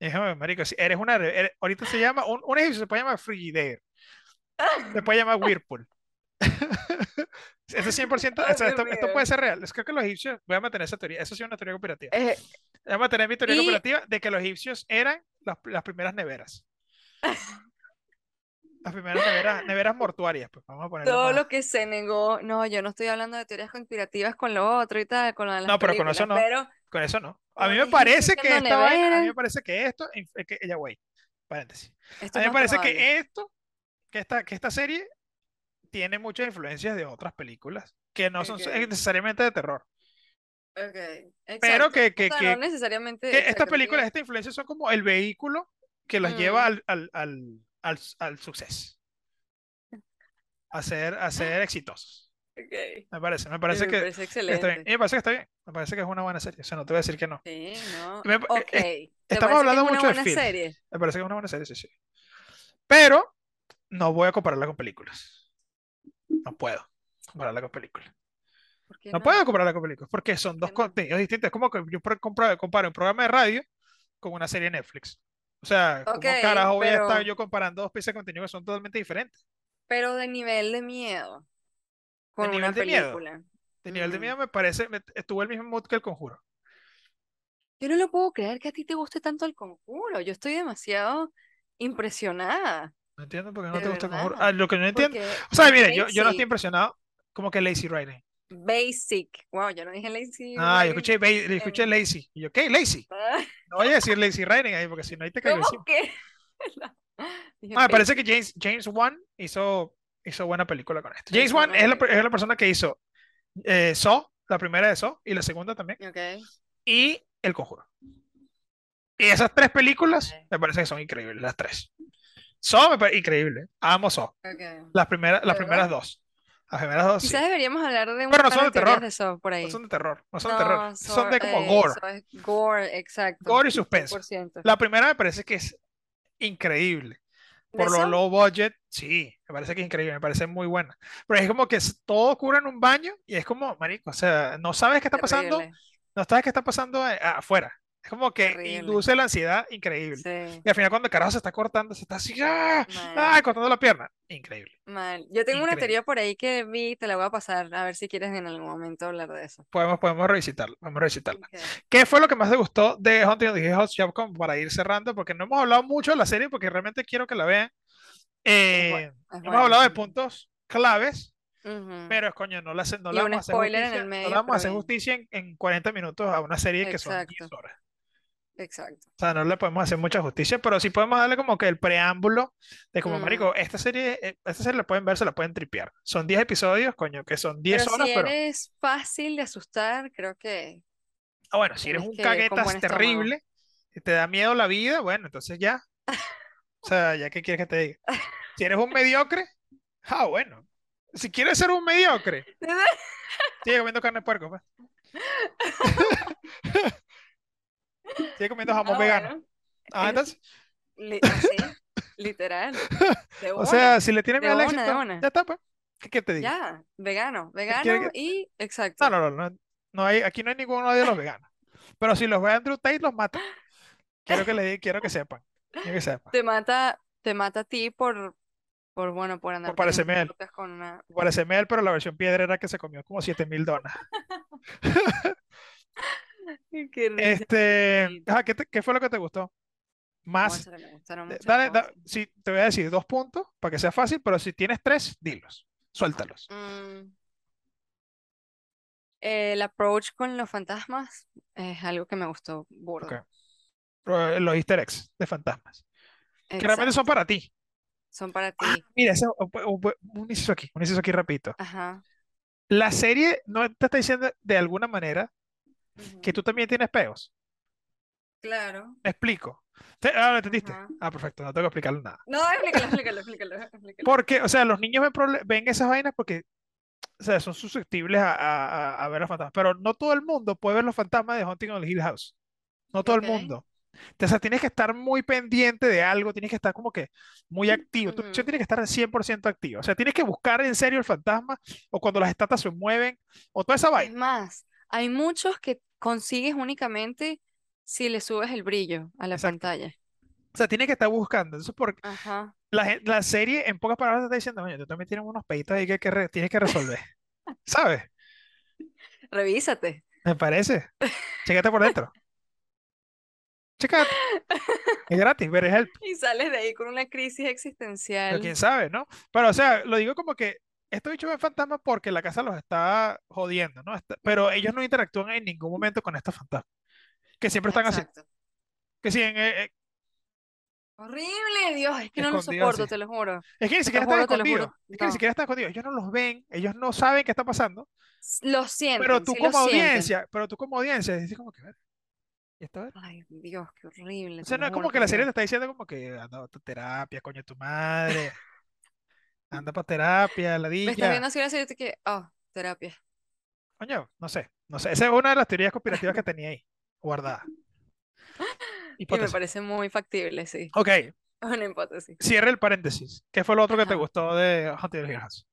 Y dije, "Oye, marico, si eres una, eres- ahorita se llama, un, un egipcio se puede llamar Frigidaire, se puede llamar Whirlpool. Esto es 100%, Ay, esto, esto, puede ser real. Es creo que los egipcios, voy a mantener esa teoría, eso sí es una teoría cooperativa. Eh, Voy a mantener mi teoría y cooperativa de que los egipcios eran las, las primeras neveras. Las primeras neveras, neveras mortuarias, pues vamos a ponerlo todo más. lo que se negó, no, yo no estoy hablando de teorías conspirativas con lo otro y tal, con lo de las No, pero con eso no. pero Con eso no. A mí me parece que esta vaina, a mí me parece que esto, es que, ella, güey, paréntesis. esto A mí me parece probable. que esto, que esta, que esta serie tiene muchas influencias de otras películas que no son necesariamente de terror, ok, pero que, O que, sea, que, no necesariamente, que estas películas, tiene... estas influencias son como el vehículo que los lleva al, al, al, al, al suceso, a ser, a ser exitosos. Me parece, me parece me que parece está bien. Y me parece que está bien. Me parece que es una buena serie. O sea, no te voy a decir que no. Sí, ¿no? Y me- Ok, eh, ¿te estamos es hablando mucho de film. serie? Me parece que es una buena serie, sí, sí. Pero no voy a compararla con películas. No puedo compararla con películas. ¿Por qué No no? puedo compararla con películas porque son ¿Por dos no? contenidos distintos. Es como que yo compro- comparo un programa de radio con una serie de Netflix. O sea, Ok, ¿cómo carajo voy a estar yo comparando dos piezas de contenido que son totalmente diferentes? pero de nivel de miedo De con nivel una de miedo. película. De nivel de miedo me parece, me, estuvo el mismo mood que el conjuro. Yo no lo puedo creer que a ti te guste tanto el conjuro. Yo estoy demasiado impresionada. No entiendo por qué no De te gusta el conjuro. Ah, lo que no entiendo. Porque O sea, mire, yo, yo no estoy impresionado. Como que lazy writing. Basic. Wow, yo no dije lazy Ah, yo escuché, le escuché lazy. Y yo, ¿qué? Lazy. Ah, No voy a decir lazy writing ahí porque si no, ahí te caigo ¿Cómo que? No. Dije Ah, me parece que James, James Wan hizo, hizo buena película con esto. James Wan es la, es la persona que hizo eh, Saw, la primera de Saw y la segunda también, Ok. y El Conjuro. Y esas tres películas me parece que son increíbles, las tres. Saw me parece increíble. Amo Saw. ok. Las primeras, las ¿De primeras dos. Las dos, sí. Quizás deberíamos hablar de un Pero no son de terror. de eso por No ahí. son de terror. No son de terror. No, Son so- de como eh, gore. es gore, exacto. Gore y suspenso. 100%. La primera me parece que es increíble. ¿De Por lo eso? low budget, sí, me parece que es increíble, me parece muy buena. Pero es como que todo ocurre en un baño y es como, marico, o sea, no sabes qué está pasando, Terrible. no sabes qué está pasando a- afuera. Es como que Terrible. induce la ansiedad increíble. Sí, Y al final cuando el carajo se está cortando, se está así, ¡ah! ¡ah! cortando la pierna. Increíble. mal. Yo tengo una teoría por ahí que vi, te la voy a pasar, a ver si quieres en algún momento hablar de eso. Podemos, podemos revisitarla, podemos revisitarla. ¿Qué fue lo que más te gustó de Hunting Hill House Job para ir cerrando? Porque no hemos hablado mucho de la serie porque realmente quiero que la vean. Eh, hemos hablado de puntos claves, Ujú. pero coño, no, la, no vamos a hacer en no vamos a hacer justicia en, en 40 minutos a una serie que son 10 Exacto. horas. Exacto. O sea, no le podemos hacer mucha justicia, pero sí podemos darle como que el preámbulo de como, Mm. marico, esta serie, eh, esta serie la pueden ver, se la pueden tripear. Son 10 episodios, coño, que son 10 Pero horas, si pero... eres fácil de asustar, creo que Ah, bueno, si eres un caguetas terrible te da miedo la vida, bueno, entonces ya. O sea, ya qué quieres que te diga. Si eres un mediocre, ah, bueno. Si quieres ser un mediocre, sigue comiendo carne de puerco, pues. Sigue comiendo jamón Ah, vegano. bueno. Ah, Es- entonces, Li- así, literal. De o sea, si le tienes de miedo al éxito, ya está, pues. ¿Qué que te diga? Ya, vegano, vegano y No, exacto. no, no, no, no hay, aquí no hay ninguno de los veganos. Pero si los ve Andrew Tate, los mata. Quiero que le quiero que sepan. Quiero que sepan. Te mata, te mata a ti por, por bueno, por andar parecerme a él. con una. Parece él, pero la versión piedrera que se comió como 7000 donas. Qué. Este, ajá, ¿qué, te- qué fue lo que te gustó? Más, me eh, dale, da- te voy a decir dos puntos para que sea fácil, pero si tienes tres, dilos, suéltalos. Mm, el approach con los fantasmas es algo que me gustó burdo. Eh, Los easter eggs de fantasmas, que realmente son para ti. Son para Ah, ti. mira, ese- un inciso aquí, un inciso aquí rapidito. Ajá. La serie no te está diciendo de alguna manera que tú también tienes peos. Claro. Me explico. ¿Te- ah, ¿lo entendiste? Ajá. Ah, perfecto, no tengo que explicarle nada. No, explícalo, explícalo, explícalo, explícalo. Porque, o sea, los niños ven, ven esas vainas porque, o sea, son susceptibles a, a- a- ver los fantasmas. Pero no todo el mundo puede ver los fantasmas de Haunting on the Hill House. No todo Ok. el mundo. O sea, tienes que estar muy pendiente de algo, tienes que estar como que muy activo. Tu atención Ujú. tiene que estar al 100% activa. O sea, tienes que buscar en serio el fantasma o cuando las estatuas se mueven o toda esa Es vaina. más, hay muchos que consigues únicamente si le subes el brillo a la Exacto. pantalla. O sea, tienes que estar buscando. Entonces, porque Ajá. la, la serie, en pocas palabras, te está diciendo, oye, tú también tienes unos peitos ahí que, que re- tienes que resolver. ¿Sabes? Revísate. Me parece. Chécate por dentro. Chécate. Es gratis, ver help. Y sales de ahí con una crisis Pero existencial. quién sabe, ¿no? Pero, o sea, lo digo como que estos bichos ven fantasmas porque la casa los está jodiendo, ¿no? Está- pero ellos no interactúan en ningún momento con estos fantasmas. Que siempre están así. Exacto. Que siguen. eh, eh, Horrible, Dios, es que no lo soporto, así. te lo juro. es que ni siquiera están escondidos. Es que ni No. siquiera están escondidos. Ellos no los ven, ellos no saben qué está pasando. Lo Pero sienten, tú sí como sienten. audiencia, pero tú como audiencia, dices como que, "Ver, ¿y esto es?". Ay, Dios, qué horrible, O sea, no es como que la serie te está diciendo como que anda a tu terapia, coño, tu madre. Anda para terapia, Me estás ladilla. viendo así la serie y te que, oh, terapia. Coño, no sé, no sé. Esa es una de las teorías conspirativas que tenía ahí, guardada. Y me parece muy factible, sí. Ok, Una hipótesis. cierre el paréntesis. ¿Qué fue lo otro que te gustó de Haunted Hill House?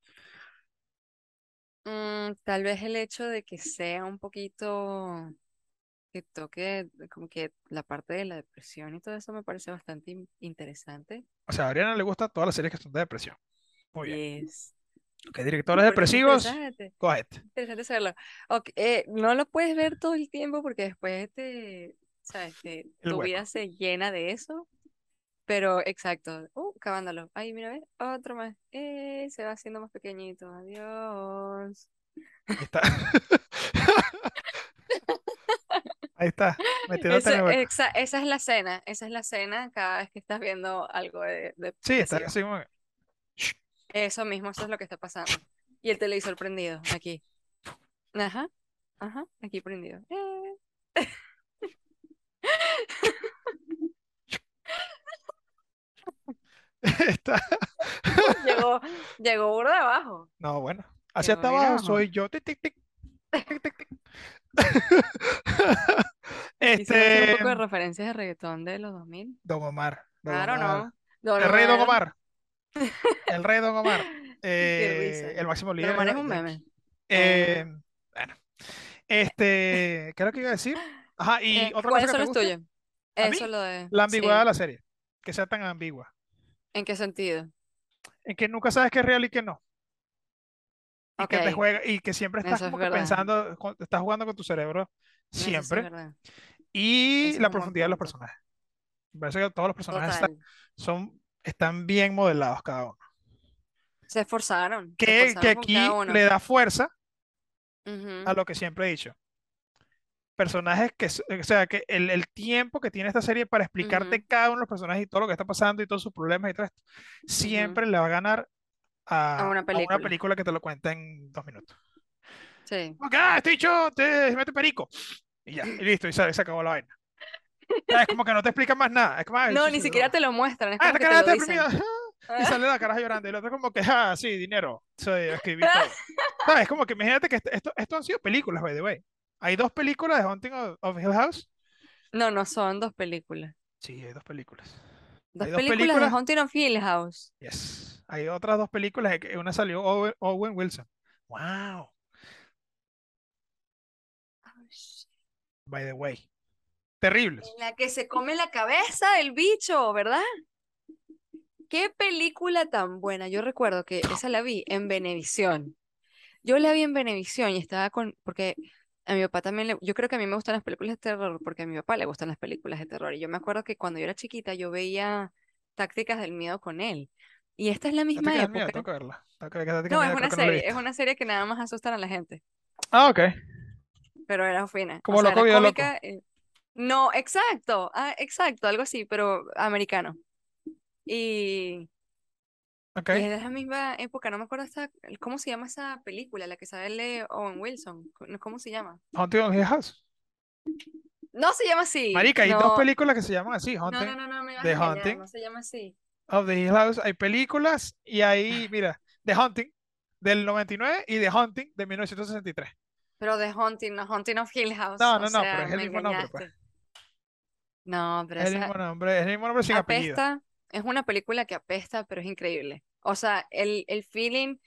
Mm, tal vez el hecho de que sea un poquito, que toque como que la parte de la depresión y todo eso me parece bastante in- interesante. O sea, a Ariana le gustan todas las series que son de depresión. Muy bien. Yes. Ok, directores depresivos, interesante, go ahead. interesante saberlo. Ok, eh, no lo puedes ver todo el tiempo porque después te, sabes, te- tu vida se llena de eso, Pero exacto. Uh, acabándolo. Ahí, mira, ve. Otro más. Eh, se va haciendo más pequeñito. Adiós. Ahí está. Ahí está, metiéndote Eso, en el hueco. exa- esa es la cena. Esa es la cena cada vez que estás viendo algo de, de, Sí, está así como... Eso mismo, eso es lo que está pasando. Y el televisor prendido, aquí. Ajá, ajá, aquí prendido. Eh. Está... Llegó, llegó burda de abajo. No, bueno. Hacia hasta abajo abajo. soy yo. Tic, tic, tic. Hacer un Este... poco de referencias de reggaetón de los 2000. Don Omar. Don Claro, Omar. ¿no? Don El rey Don Omar. Omar. El rey Don Omar. Eh, el máximo Don líder Omar de es un meme. Eh, Ah. bueno. Este, ¿qué es lo que iba a decir? Ajá, y Eh, otra ¿cuáles cosa que son Eso lo de... la ambigüedad de la serie, que sea tan ambigua, ¿En qué sentido? en que nunca sabes qué es real y qué no, y que te juega, y que siempre estás es como que pensando, estás jugando con tu cerebro es siempre, y Eso la profundidad de los personajes. Me parece que todos los personajes están, son, están bien modelados cada uno. Se esforzaron. Se Que, que esforzaron con cada aquí le da fuerza a lo que siempre he dicho. Personajes que, o sea, que el, el tiempo que tiene esta serie para explicarte ujú, cada uno de los personajes y todo lo que está pasando y todos sus problemas y todo esto, siempre le va a ganar A a, una a una película. que te lo cuenta en dos minutos. Sí. Como que, ah, este dicho te mete perico. Y ya, y listo, y se, se acabó la vaina. Ya, Es como que no te explican más nada. Es como, ah, No, ni sí, siquiera no. te lo muestran, es Ah, como que te lo dicen. Y sale la cara llorando. Y el otro como que, ah, sí, dinero. Soy, escribí todo. ¿Sabes? Como que imagínate que esto, esto, han sido películas, by the way. Hay dos películas de Haunting of, of Hill House. No, no son dos películas. Sí, hay dos películas. Dos Hay dos películas de. Haunting of Hill House. Yes. Hay otras dos películas. Una salió Owen, Owen Wilson. Wow. By the way. Terribles. En la que se come la cabeza del bicho, ¿verdad? Qué película tan buena. Yo recuerdo que esa la vi en Venevisión. Yo la vi en Venevisión y estaba con, porque a mi papá también le, yo creo que a mí me gustan las películas de terror porque a mi papá le gustan las películas de terror. Y yo me acuerdo que cuando yo era chiquita yo veía Tácticas del Miedo con él. Y esta es la misma miedo, época. tengo que verla. Táctica del No, es una no serie, es una serie que nada más asustan a la gente, Ah, ok. pero era fina. O Como sea, loco, era loco. eh, No, exacto, ah, exacto, algo así, pero americano. Y, es de la misma época, no me acuerdo esa, ¿cómo se llama esa película? La que sale Owen Wilson. ¿Cómo se llama? Haunting of Hill House. No se llama así. Marica, hay dos películas que se llaman así. no, Haunting no, no, no me vas The a Haunting no se llama así. of the Hill House. Hay películas y hay, mira, The Haunting del 99 y The Haunting de 1963. Pero The Haunting, no Haunting of Hill House. No, O no, no, pero es el mismo nombre, pues. No, pero Es el esa mismo nombre, es el mismo nombre sin apellido. apesta, es una película que apesta, pero es increíble. O sea, el, el feeling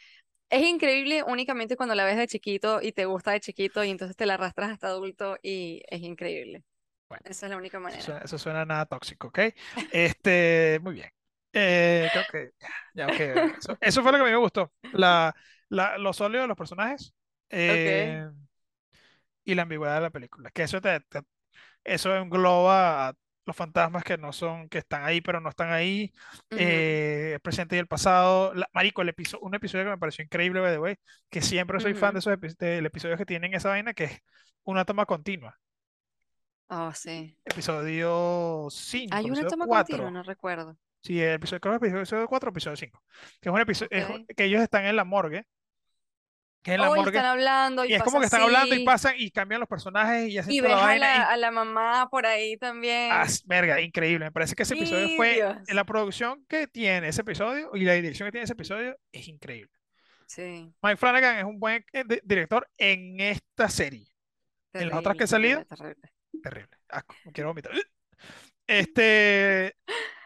es increíble únicamente cuando la ves de chiquito y te gusta de chiquito y entonces te la arrastras hasta adulto y es increíble. Bueno, Esa es la única eso manera. suena, eso suena nada tóxico, ¿ok? Este, muy bien. Eh, creo que ya, ya, ok, Eso, eso fue lo que a mí me gustó. La, la, lo sólido de los personajes eh, y la ambigüedad de la película. Que eso te, te- eso engloba a los fantasmas que no son, que están ahí, pero no están ahí. Ujú, eh, el presente y el pasado. La- marico, el episodio, un episodio que me pareció increíble, by the way, que siempre soy fan de esos epi- del episodio que tienen esa vaina, que es una toma continua. Oh, sí. Episodio 5, Hay una toma 4. continua, no recuerdo. Sí, el episodio, creo que es episodio 4 o episodio 5. Que es un episodio, es que ellos están en la morgue, que es la Oh, morgue, están hablando y y es como que están hablando y pasan y cambian los personajes y hacen Y toda ves la a y la, a la mamá por ahí también. Ah, verga, increíble. Me parece que ese episodio ¡Y fue, Dios! la producción que tiene ese episodio y la dirección que tiene ese episodio es increíble. Sí, Mike Flanagan es un buen eh, di- director en esta serie. En las otras que he salido, terrible, terrible. terrible. Asco, me quiero vomitar. Este,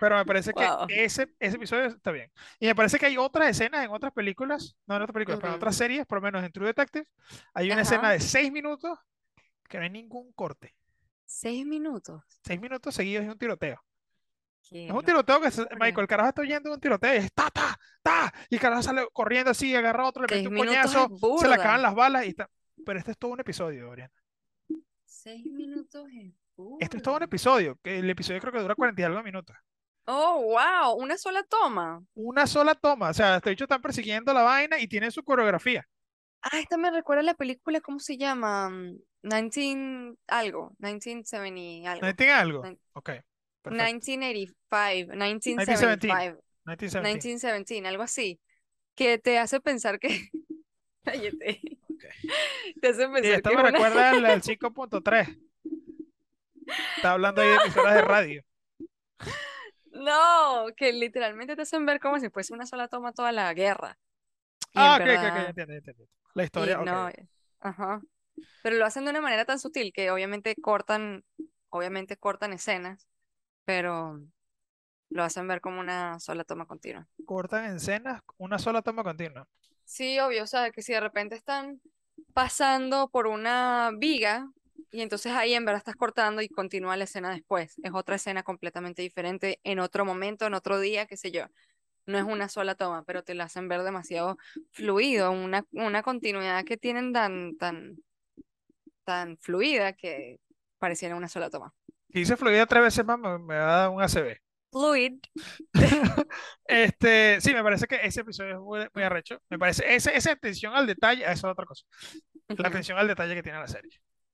pero me parece que ese, ese episodio está bien. Y me parece que hay otras escenas en otras películas, no en otras películas, pero en otras series, por lo menos en True Detective, hay una escena de seis minutos que no hay ningún corte. Seis minutos. Seis minutos seguidos y un tiroteo. Es un tiroteo que se-. Michael, el carajo está huyendo de un tiroteo y es ta, ta, ta, y el carajo sale corriendo así, agarra a otro, le mete un es coñazo, se le acaban burda. las balas y está. Pero este es todo un episodio, Oriana. Seis minutos es Esto es todo un burda. episodio, que el episodio creo que dura 40 y algo minutos. Oh, wow, una sola toma. Una sola toma. O sea, este dicho están persiguiendo la vaina y tienen su coreografía. Ah, esta me recuerda a la película, ¿cómo se llama? Mm, 19 algo, 1970 ¿No algo. tiene algo? Nin- Ok, perfecto. 1985, 1917. 1975, 1917. 1917, algo así, que te hace pensar que, cállate, te hace Sí, pensar esto que me una, recuerda al, al 5.3. Está hablando ahí de emisoras de radio. no, que literalmente te hacen ver como si fuese una sola toma toda la guerra. Y Ah, ok, ok, ok, entiendo, entiendo. La historia, no, ajá, pero lo hacen de una manera tan sutil que obviamente cortan, obviamente cortan escenas, pero lo hacen ver como una sola toma continua. Cortan en escenas una sola toma continua. Sí, obvio, o sea, que si de repente están pasando por una viga y entonces ahí en verdad estás cortando y continúa la escena después. Es otra escena completamente diferente en otro momento, en otro día, qué sé yo. No es una sola toma, pero te la hacen ver demasiado fluido, una, una continuidad que tienen tan, tan, tan fluida que pareciera una sola toma. Si dice fluida tres veces más, me, me va a dar un ACV. Fluid. Este, sí, me parece que ese episodio es muy, muy arrecho. Me parece, ese, esa atención al detalle, eso es otra cosa. La atención al detalle que tiene la serie.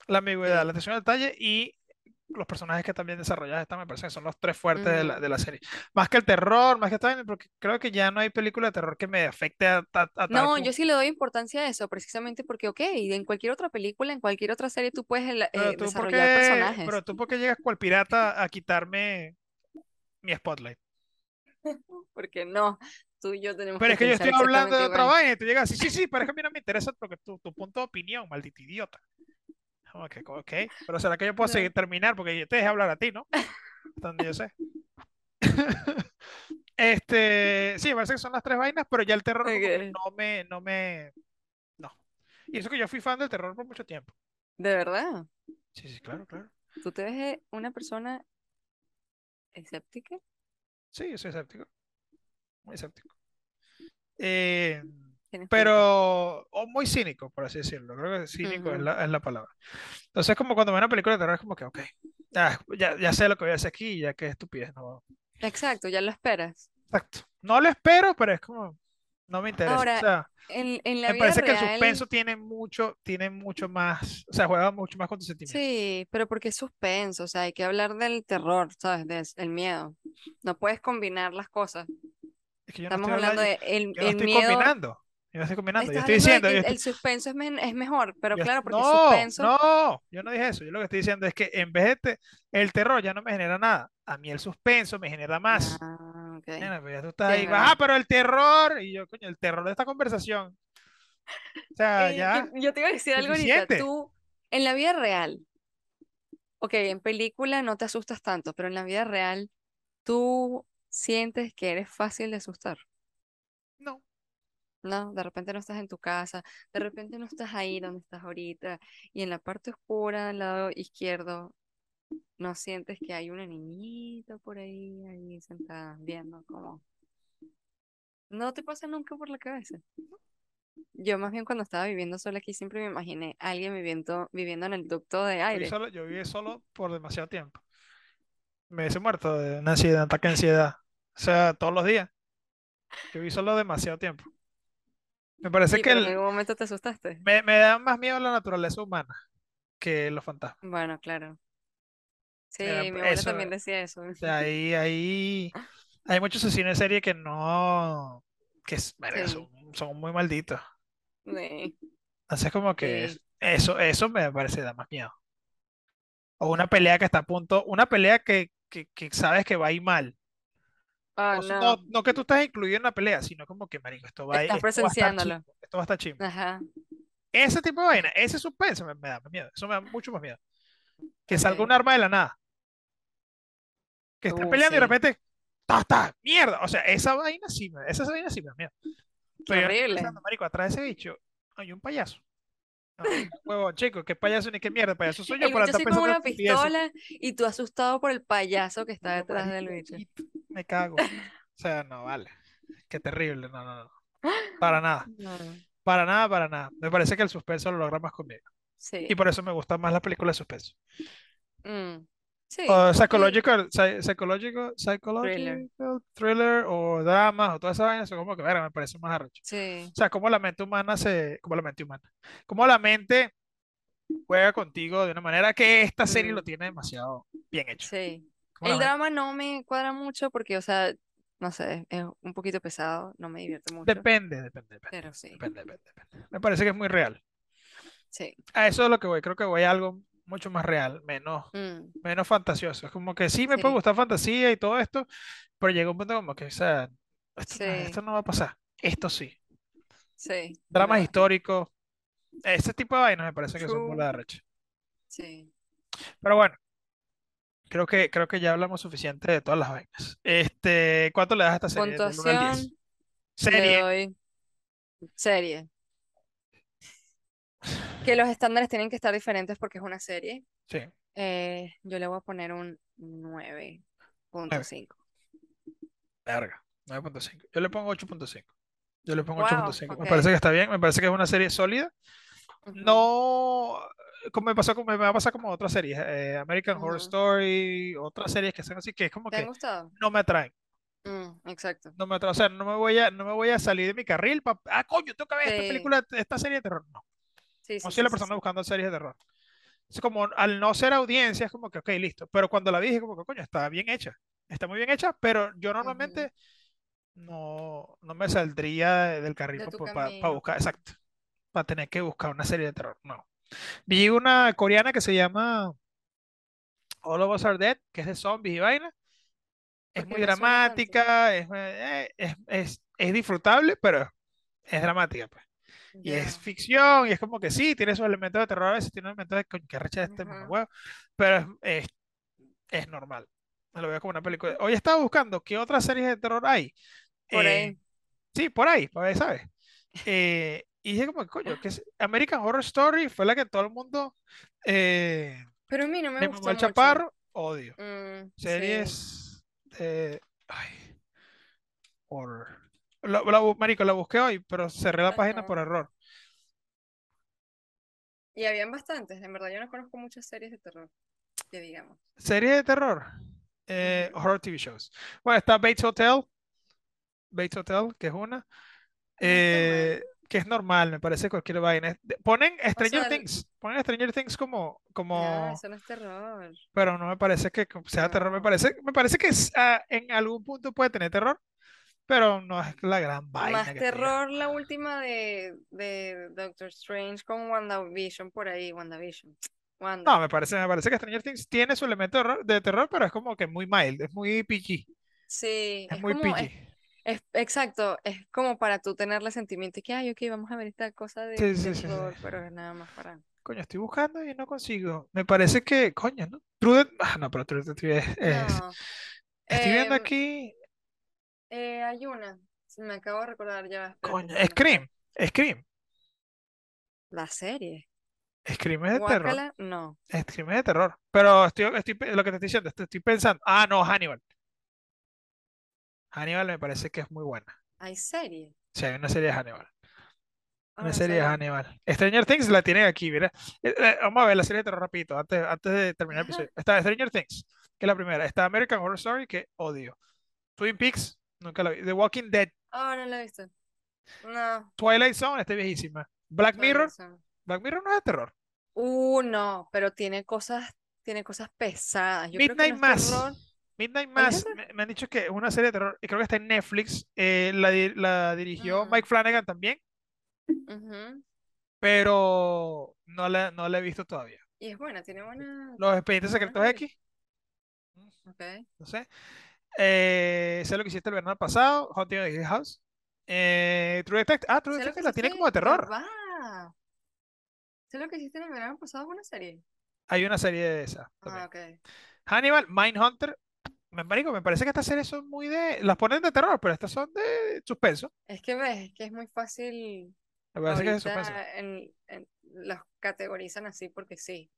La ambigüedad, Sí. la atención al detalle y los personajes que también desarrollados están, me parece que son los tres fuertes de la, de la serie. Más que el terror, más que todo, porque creo que ya no hay película de terror que me afecte a, a- a tal No, yo sí le doy importancia a eso, precisamente porque, ok, en cualquier otra película, en cualquier otra serie, tú puedes eh, tú, ¿por desarrollar personajes. pero tú, ¿por qué llegas cual pirata a quitarme mi spotlight? Porque no, tú y yo tenemos Pero que es que yo estoy hablando de otra vaina y tú llegas así, sí, sí, pero es que a mí no me interesa porque tu, tu punto de opinión, maldito idiota. Que, ok, pero ¿será que yo puedo seguir terminar? Porque yo te dejé hablar a ti, ¿no? Donde yo sé. Este, sí, me parece que son las tres vainas, pero ya el terror no me, no me, no. Y eso que yo fui fan del terror por mucho tiempo. De verdad, Sí, sí, claro, claro. tú te ves eh, una persona escéptica. Sí, yo soy escéptico, muy escéptico. Eh. Pero, o muy cínico, por así decirlo. Creo que cínico es Ujú. la, es la palabra. Entonces, como cuando veo una película de terror, es como que, ok, ya, ya, ya sé lo que voy a hacer aquí, ya que estupidez, no. Exacto, ya lo esperas. Exacto. No lo espero, pero es como, no me interesa. O Ahora, sea, en, en la me vida parece que el real, suspenso tiene mucho, tiene mucho más, o sea, juega mucho más con tus sentimientos. sí, pero porque es suspenso, o sea, hay que hablar del terror, ¿sabes? Del miedo. No puedes combinar las cosas. Es que yo no Estamos estoy hablando hablando, de el, yo no el estoy miedo. combinando. Yo estoy combinando. Estoy diciendo, yo el, estoy- el suspenso es, es mejor, pero yo- claro, porque el no, suspenso. no, yo no dije eso. Yo lo que estoy diciendo es que en vez de te- el terror ya no me genera nada. A mí el suspenso me genera más. Ah, ok. Nena, pues ya tú estás Sí, ahí, ah, pero el terror. Y yo, coño, el terror de esta conversación. O sea, Eh, ya, yo, te iba a decir algo ahorita. Tú, en la vida real, ok, en película no te asustas tanto, pero en la vida real, tú sientes que eres fácil de asustar. No, de repente no estás en tu casa, de repente no estás ahí donde estás ahorita, y en la parte oscura, al lado izquierdo, no sientes que hay una niñita por ahí, ahí sentada, viendo como. No te pasa nunca por la cabeza. Yo más bien cuando estaba viviendo sola aquí siempre me imaginé a alguien viviendo, viviendo en el ducto de yo aire. solo, yo viví solo por demasiado tiempo. Me hubiese muerto de una ansiedad, un ataque de ansiedad. O sea, todos los días. Yo viví solo demasiado tiempo. Me parece que en algún momento te asustaste. me, me da más miedo la naturaleza humana que los fantasmas. Bueno, claro. Sí, Eh, mi abuela Eso, también decía eso. ahí, ahí, hay muchos asesinos en serie que no, que son, son muy malditos. sí, Entonces como que eso, eso me parece da más miedo. O una pelea que está a punto, una pelea que, que, que sabes que va a ir mal. Oh, No, no, no. no que tú estás incluido en la pelea, sino como que, marico, esto va, a- Estás esto va a estar presenciándolo. chimbo, esto va a estar chimbo. Ajá, Ese tipo de vaina, ese suspenso me, me da más miedo. Eso me da mucho más miedo. Que salga un arma de la nada. Que estén Uh, peleando y de sí. repente, ¡ta, ta! ¡Mierda! O sea, esa vaina sí me, esa vaina sí me da miedo. Pero yo horrible. pensando, marico, atrás de ese bicho hay un payaso. No, huevo, chico, ¿qué payaso ni qué mierda? Payaso soy yo estar así con una pistola y tú asustado por el payaso que está Yo, detrás del bicho. y me cago. O sea, no, vale. Qué terrible. No, no, no. Para nada. No, Para nada, para nada. Me parece que el suspenso lo logra más conmigo. Y sí. por eso me gustan más las películas de suspenso. Mm. Sí, O psychological, psy- psychological, thriller. thriller o dramas o todas esas vainas como que, verga, me parece más arrecho. Sí, O sea, cómo la mente humana se, como la mente humana, cómo la mente juega contigo de una manera que esta serie lo mm, tiene demasiado bien hecho. sí. El drama no me cuadra mucho porque, o sea, no sé, es un poquito pesado, no me divierte mucho, Depende, depende, depende, pero sí, depende, depende, depende. Me parece que es muy real. sí. A eso es lo que voy, creo que voy a algo mucho más real, menos, mm, menos fantasioso. Es como que sí me puede sí, gustar fantasía y todo esto, pero llega un punto como que, o sea, esto sí, esto no va a pasar. Esto sí. sí, Dramas verdad. históricos, ese tipo de vainas me parece que son burda de sí. Pero bueno, creo que, creo que ya hablamos suficiente de todas las vainas. Este, ¿cuánto le das a esta serie del 1 al 10? Puntuación Serie, doy serie. Que los estándares tienen que estar diferentes porque es una serie. sí, Eh, yo le voy a poner un 9.5. verga, 9.5. Yo le pongo 8.5. Yo le pongo Wow, 8.5. Me ok. parece que está bien, me parece que es una serie sólida. Ujú, No, como me pasó, como me va a pasar como otras series, eh, American Horror ujú. Story, otras series que son así, que es como ¿Te han que gustado? no me atraen. Mm, exacto. No me atraen, o sea, no me voy a, no me voy a salir de mi carril para, ah, coño, tengo que ver esta Sí, película, esta serie de terror. No, sí, no sí, soy sí, la persona buscando series de terror. Es como, al no ser audiencia, es como que, ok, listo. Pero cuando la vi, dije como que, coño, está bien hecha. Está muy bien hecha, pero yo normalmente no, no me saldría de- del carril De para camino. buscar, exacto, para tener que buscar una serie de terror. No. Vi una coreana que se llama All of Us Are Dead, que es de zombies y vaina. Es Porque muy dramática, es, eh, es, es, es disfrutable, pero es dramática, pues. Y es ficción, y es como que sí, tiene sus elementos de terror, a veces tiene elementos de que recha este Ujú. mamahuevo, pero es, es, es normal. Me lo veo como una película. Hoy estaba buscando qué otras series de terror hay. Por Eh, ahí. sí, por ahí, por ahí, ¿sabes? Eh, y dije como, coño, que es American Horror Story fue la que todo el mundo eh, Pero a mí no me mamó gustó el chaparro, odio. Mm, sí. Series de... Ay, horror. La, la marico, la busqué hoy, pero cerré la página por error. Y habían bastantes. En verdad, yo no conozco muchas series de terror, que digamos. Series de terror. eh, horror TV shows. Bueno, está Bates Hotel. Bates Hotel, que es una. No eh. Que es normal, me parece cualquier vaina. Ponen O Stranger sea, Things. Ponen Stranger Things como, como, eso no es terror. pero no me parece que sea terror. Me No. parece, me parece que es, ah, en algún punto puede tener terror, pero no es la gran vaina Más que terror la última de, de Doctor Strange con WandaVision por ahí. WandaVision. No, Wanda. me parece, me parece que Stranger Things tiene su elemento de terror, de terror, pero es como que muy mild, es muy PG, Sí, es es muy como, PG. es- exacto, es como para tú tenerle sentimiento y que, ay, ok, vamos a ver esta cosa de Sí, pero es nada más para... Coño, estoy buscando y no consigo. Me parece que, coño, ¿no? True Ah, no, pero True Detective es, es- No, Estoy viendo em, aquí. eh, hay una, me acabo de recordar ya, Coño, Scream. Scream. La serie. Scream es de terror. No. Scream es de terror. Pero estoy, estoy, lo que te estoy diciendo, estoy, estoy pensando. Ah, no, Hannibal. Hannibal me parece que es muy buena. ¿Hay serie? Sí, hay una serie de Hannibal. Ah, Una serie de. Hannibal. Stranger Things la tienen aquí, mira. Eh, eh, vamos a ver la serie de terror rapidito, antes, antes de terminar el episodio. Está Stranger Things, que es la primera. Está American Horror Story, que odio. Twin Peaks, nunca la vi. The Walking Dead. Ah, no la he visto. No, Twilight Zone, está viejísima. Black Mirror. Zone. Black Mirror no es de terror. Uh, no, pero tiene cosas, tiene cosas pesadas. Yo creo que Midnight no es Mass. Midnight ¿Cuál es Mass, me, me han dicho que es una serie de terror, y creo que está en Netflix. eh, la, di- la dirigió Mm, Mike Flanagan también, pero no la, no la he visto todavía. Y es buena, tiene buena, Los Expedientes Secretos. X, Ok. no sé. Eh, sé lo que hiciste el verano pasado, Haunting of Hill House. Eh, True Detective, ah, True Detective la tiene como de terror. va. Sé lo que hiciste en el verano pasado con una serie. Hay una serie de esa Ah, ok. Hannibal, Mindhunter. Me, marico, me parece que estas series son muy de. Las ponen de terror, pero estas son de suspenso. Es que ves, es que es muy fácil Me parece que es de suspenso. en, en- los categorizan así porque sí.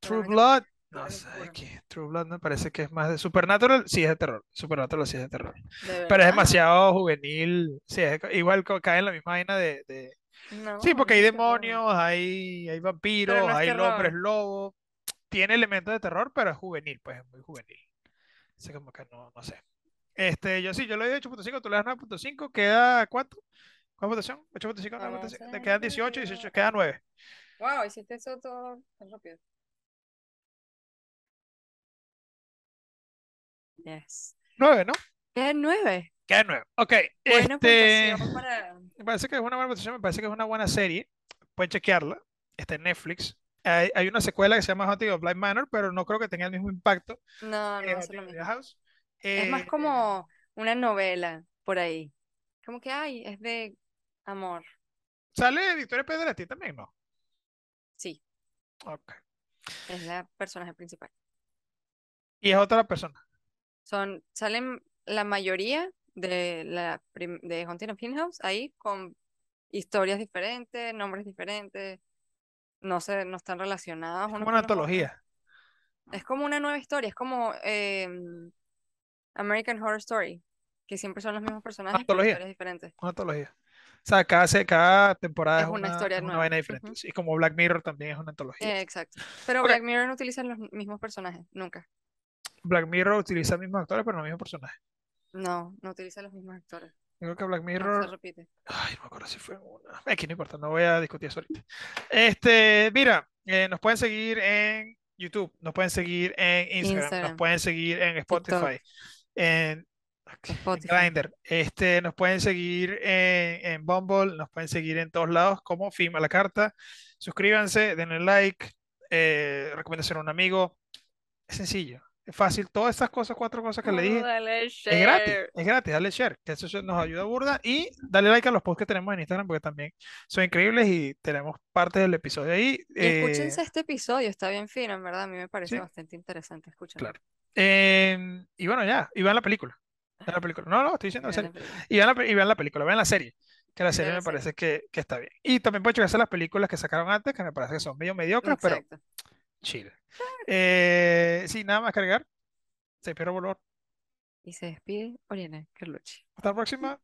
True Blood, no sé qué. True Blood me parece que es más de Supernatural, sí es de terror. Supernatural sí es de terror. De Pero es demasiado juvenil. Sí, es igual cae en la misma vaina de, de- Sí, No, porque no hay demonios, hay, hay vampiros, no hay hombres lobos. tiene elementos de terror, pero es juvenil, pues es muy juvenil. Así como que no, no sé. Este, yo sí, yo le doy 8.5, tú le das 9.5, queda ¿cuánto? ¿Cuál votación? 8.5, Vamos a 9.5, te quedan 18, 18, queda 9. Wow, hiciste eso todo tan rápido. Yes. 9, ¿no? ¿Qué nueve? Queda 9. Ok, Buena este, puntuación para... me parece que es una buena votación, me parece que es una buena serie. Pueden chequearla, está en Netflix. Hay, hay una secuela que se llama Haunting of Bly Manor, pero no creo que tenga el mismo impacto No, no lo mismo. House. Es más Eh, como una novela por ahí. Como que, ay, es de amor. ¿Sale Victoria Pedretti también? No. Sí, Ok. es la personaje principal. Y es otra persona. Son, salen la mayoría de la de Haunting of Hill House ahí con historias diferentes, nombres diferentes. No se, no están relacionados Es como una antología. Es como una nueva historia, es como em, American Horror Story, que siempre son los mismos personajes, pero Antología. historias diferentes. Una antología. O sea, cada, cada temporada Es es una una, historia una nueva. vaina diferente. Sí, como Black Mirror también es una antología. Eh, exacto. Pero. Black Mirror no utiliza los mismos personajes, nunca. Black Mirror utiliza los mismos actores, pero no los mismos personajes. No, no utiliza los mismos actores. Creo que Black No se Mirror. repite. Ay, no me acuerdo si fue una. Es que no importa, no voy a discutir eso ahorita. Este, mira, eh, nos pueden seguir en YouTube, nos pueden seguir en Instagram, nos Instagram, pueden seguir en Spotify, en, en. Grindr, este, nos pueden seguir en, en Bumble, nos pueden seguir en todos lados como Film a la Carta. Suscríbanse, denle like, eh, recomendación a un amigo. Es sencillo, fácil. Todas estas cosas, cuatro cosas que le dije, Dale es gratis, es gratis, dale share, que eso nos ayuda burda y dale like a los posts que tenemos en Instagram porque también son increíbles y tenemos parte del episodio ahí. Y eh, escúchense este episodio, está bien fino, en verdad. A mí me parece sí, bastante interesante. Escúchenlo. claro. Em, y bueno, ya, y vean la película. Vean la película. No, no, estoy diciendo Vean serie. película. Y vean la, y vean la película, vean la serie. Que la serie me parece que, que está bien. Y también pueden checarse las películas que sacaron antes, que me parece que son medio mediocres, pero. Chill. Eh, sí, nada más cargar. Se espera volver. Y se despide Oriana Carlucci. Hasta la próxima.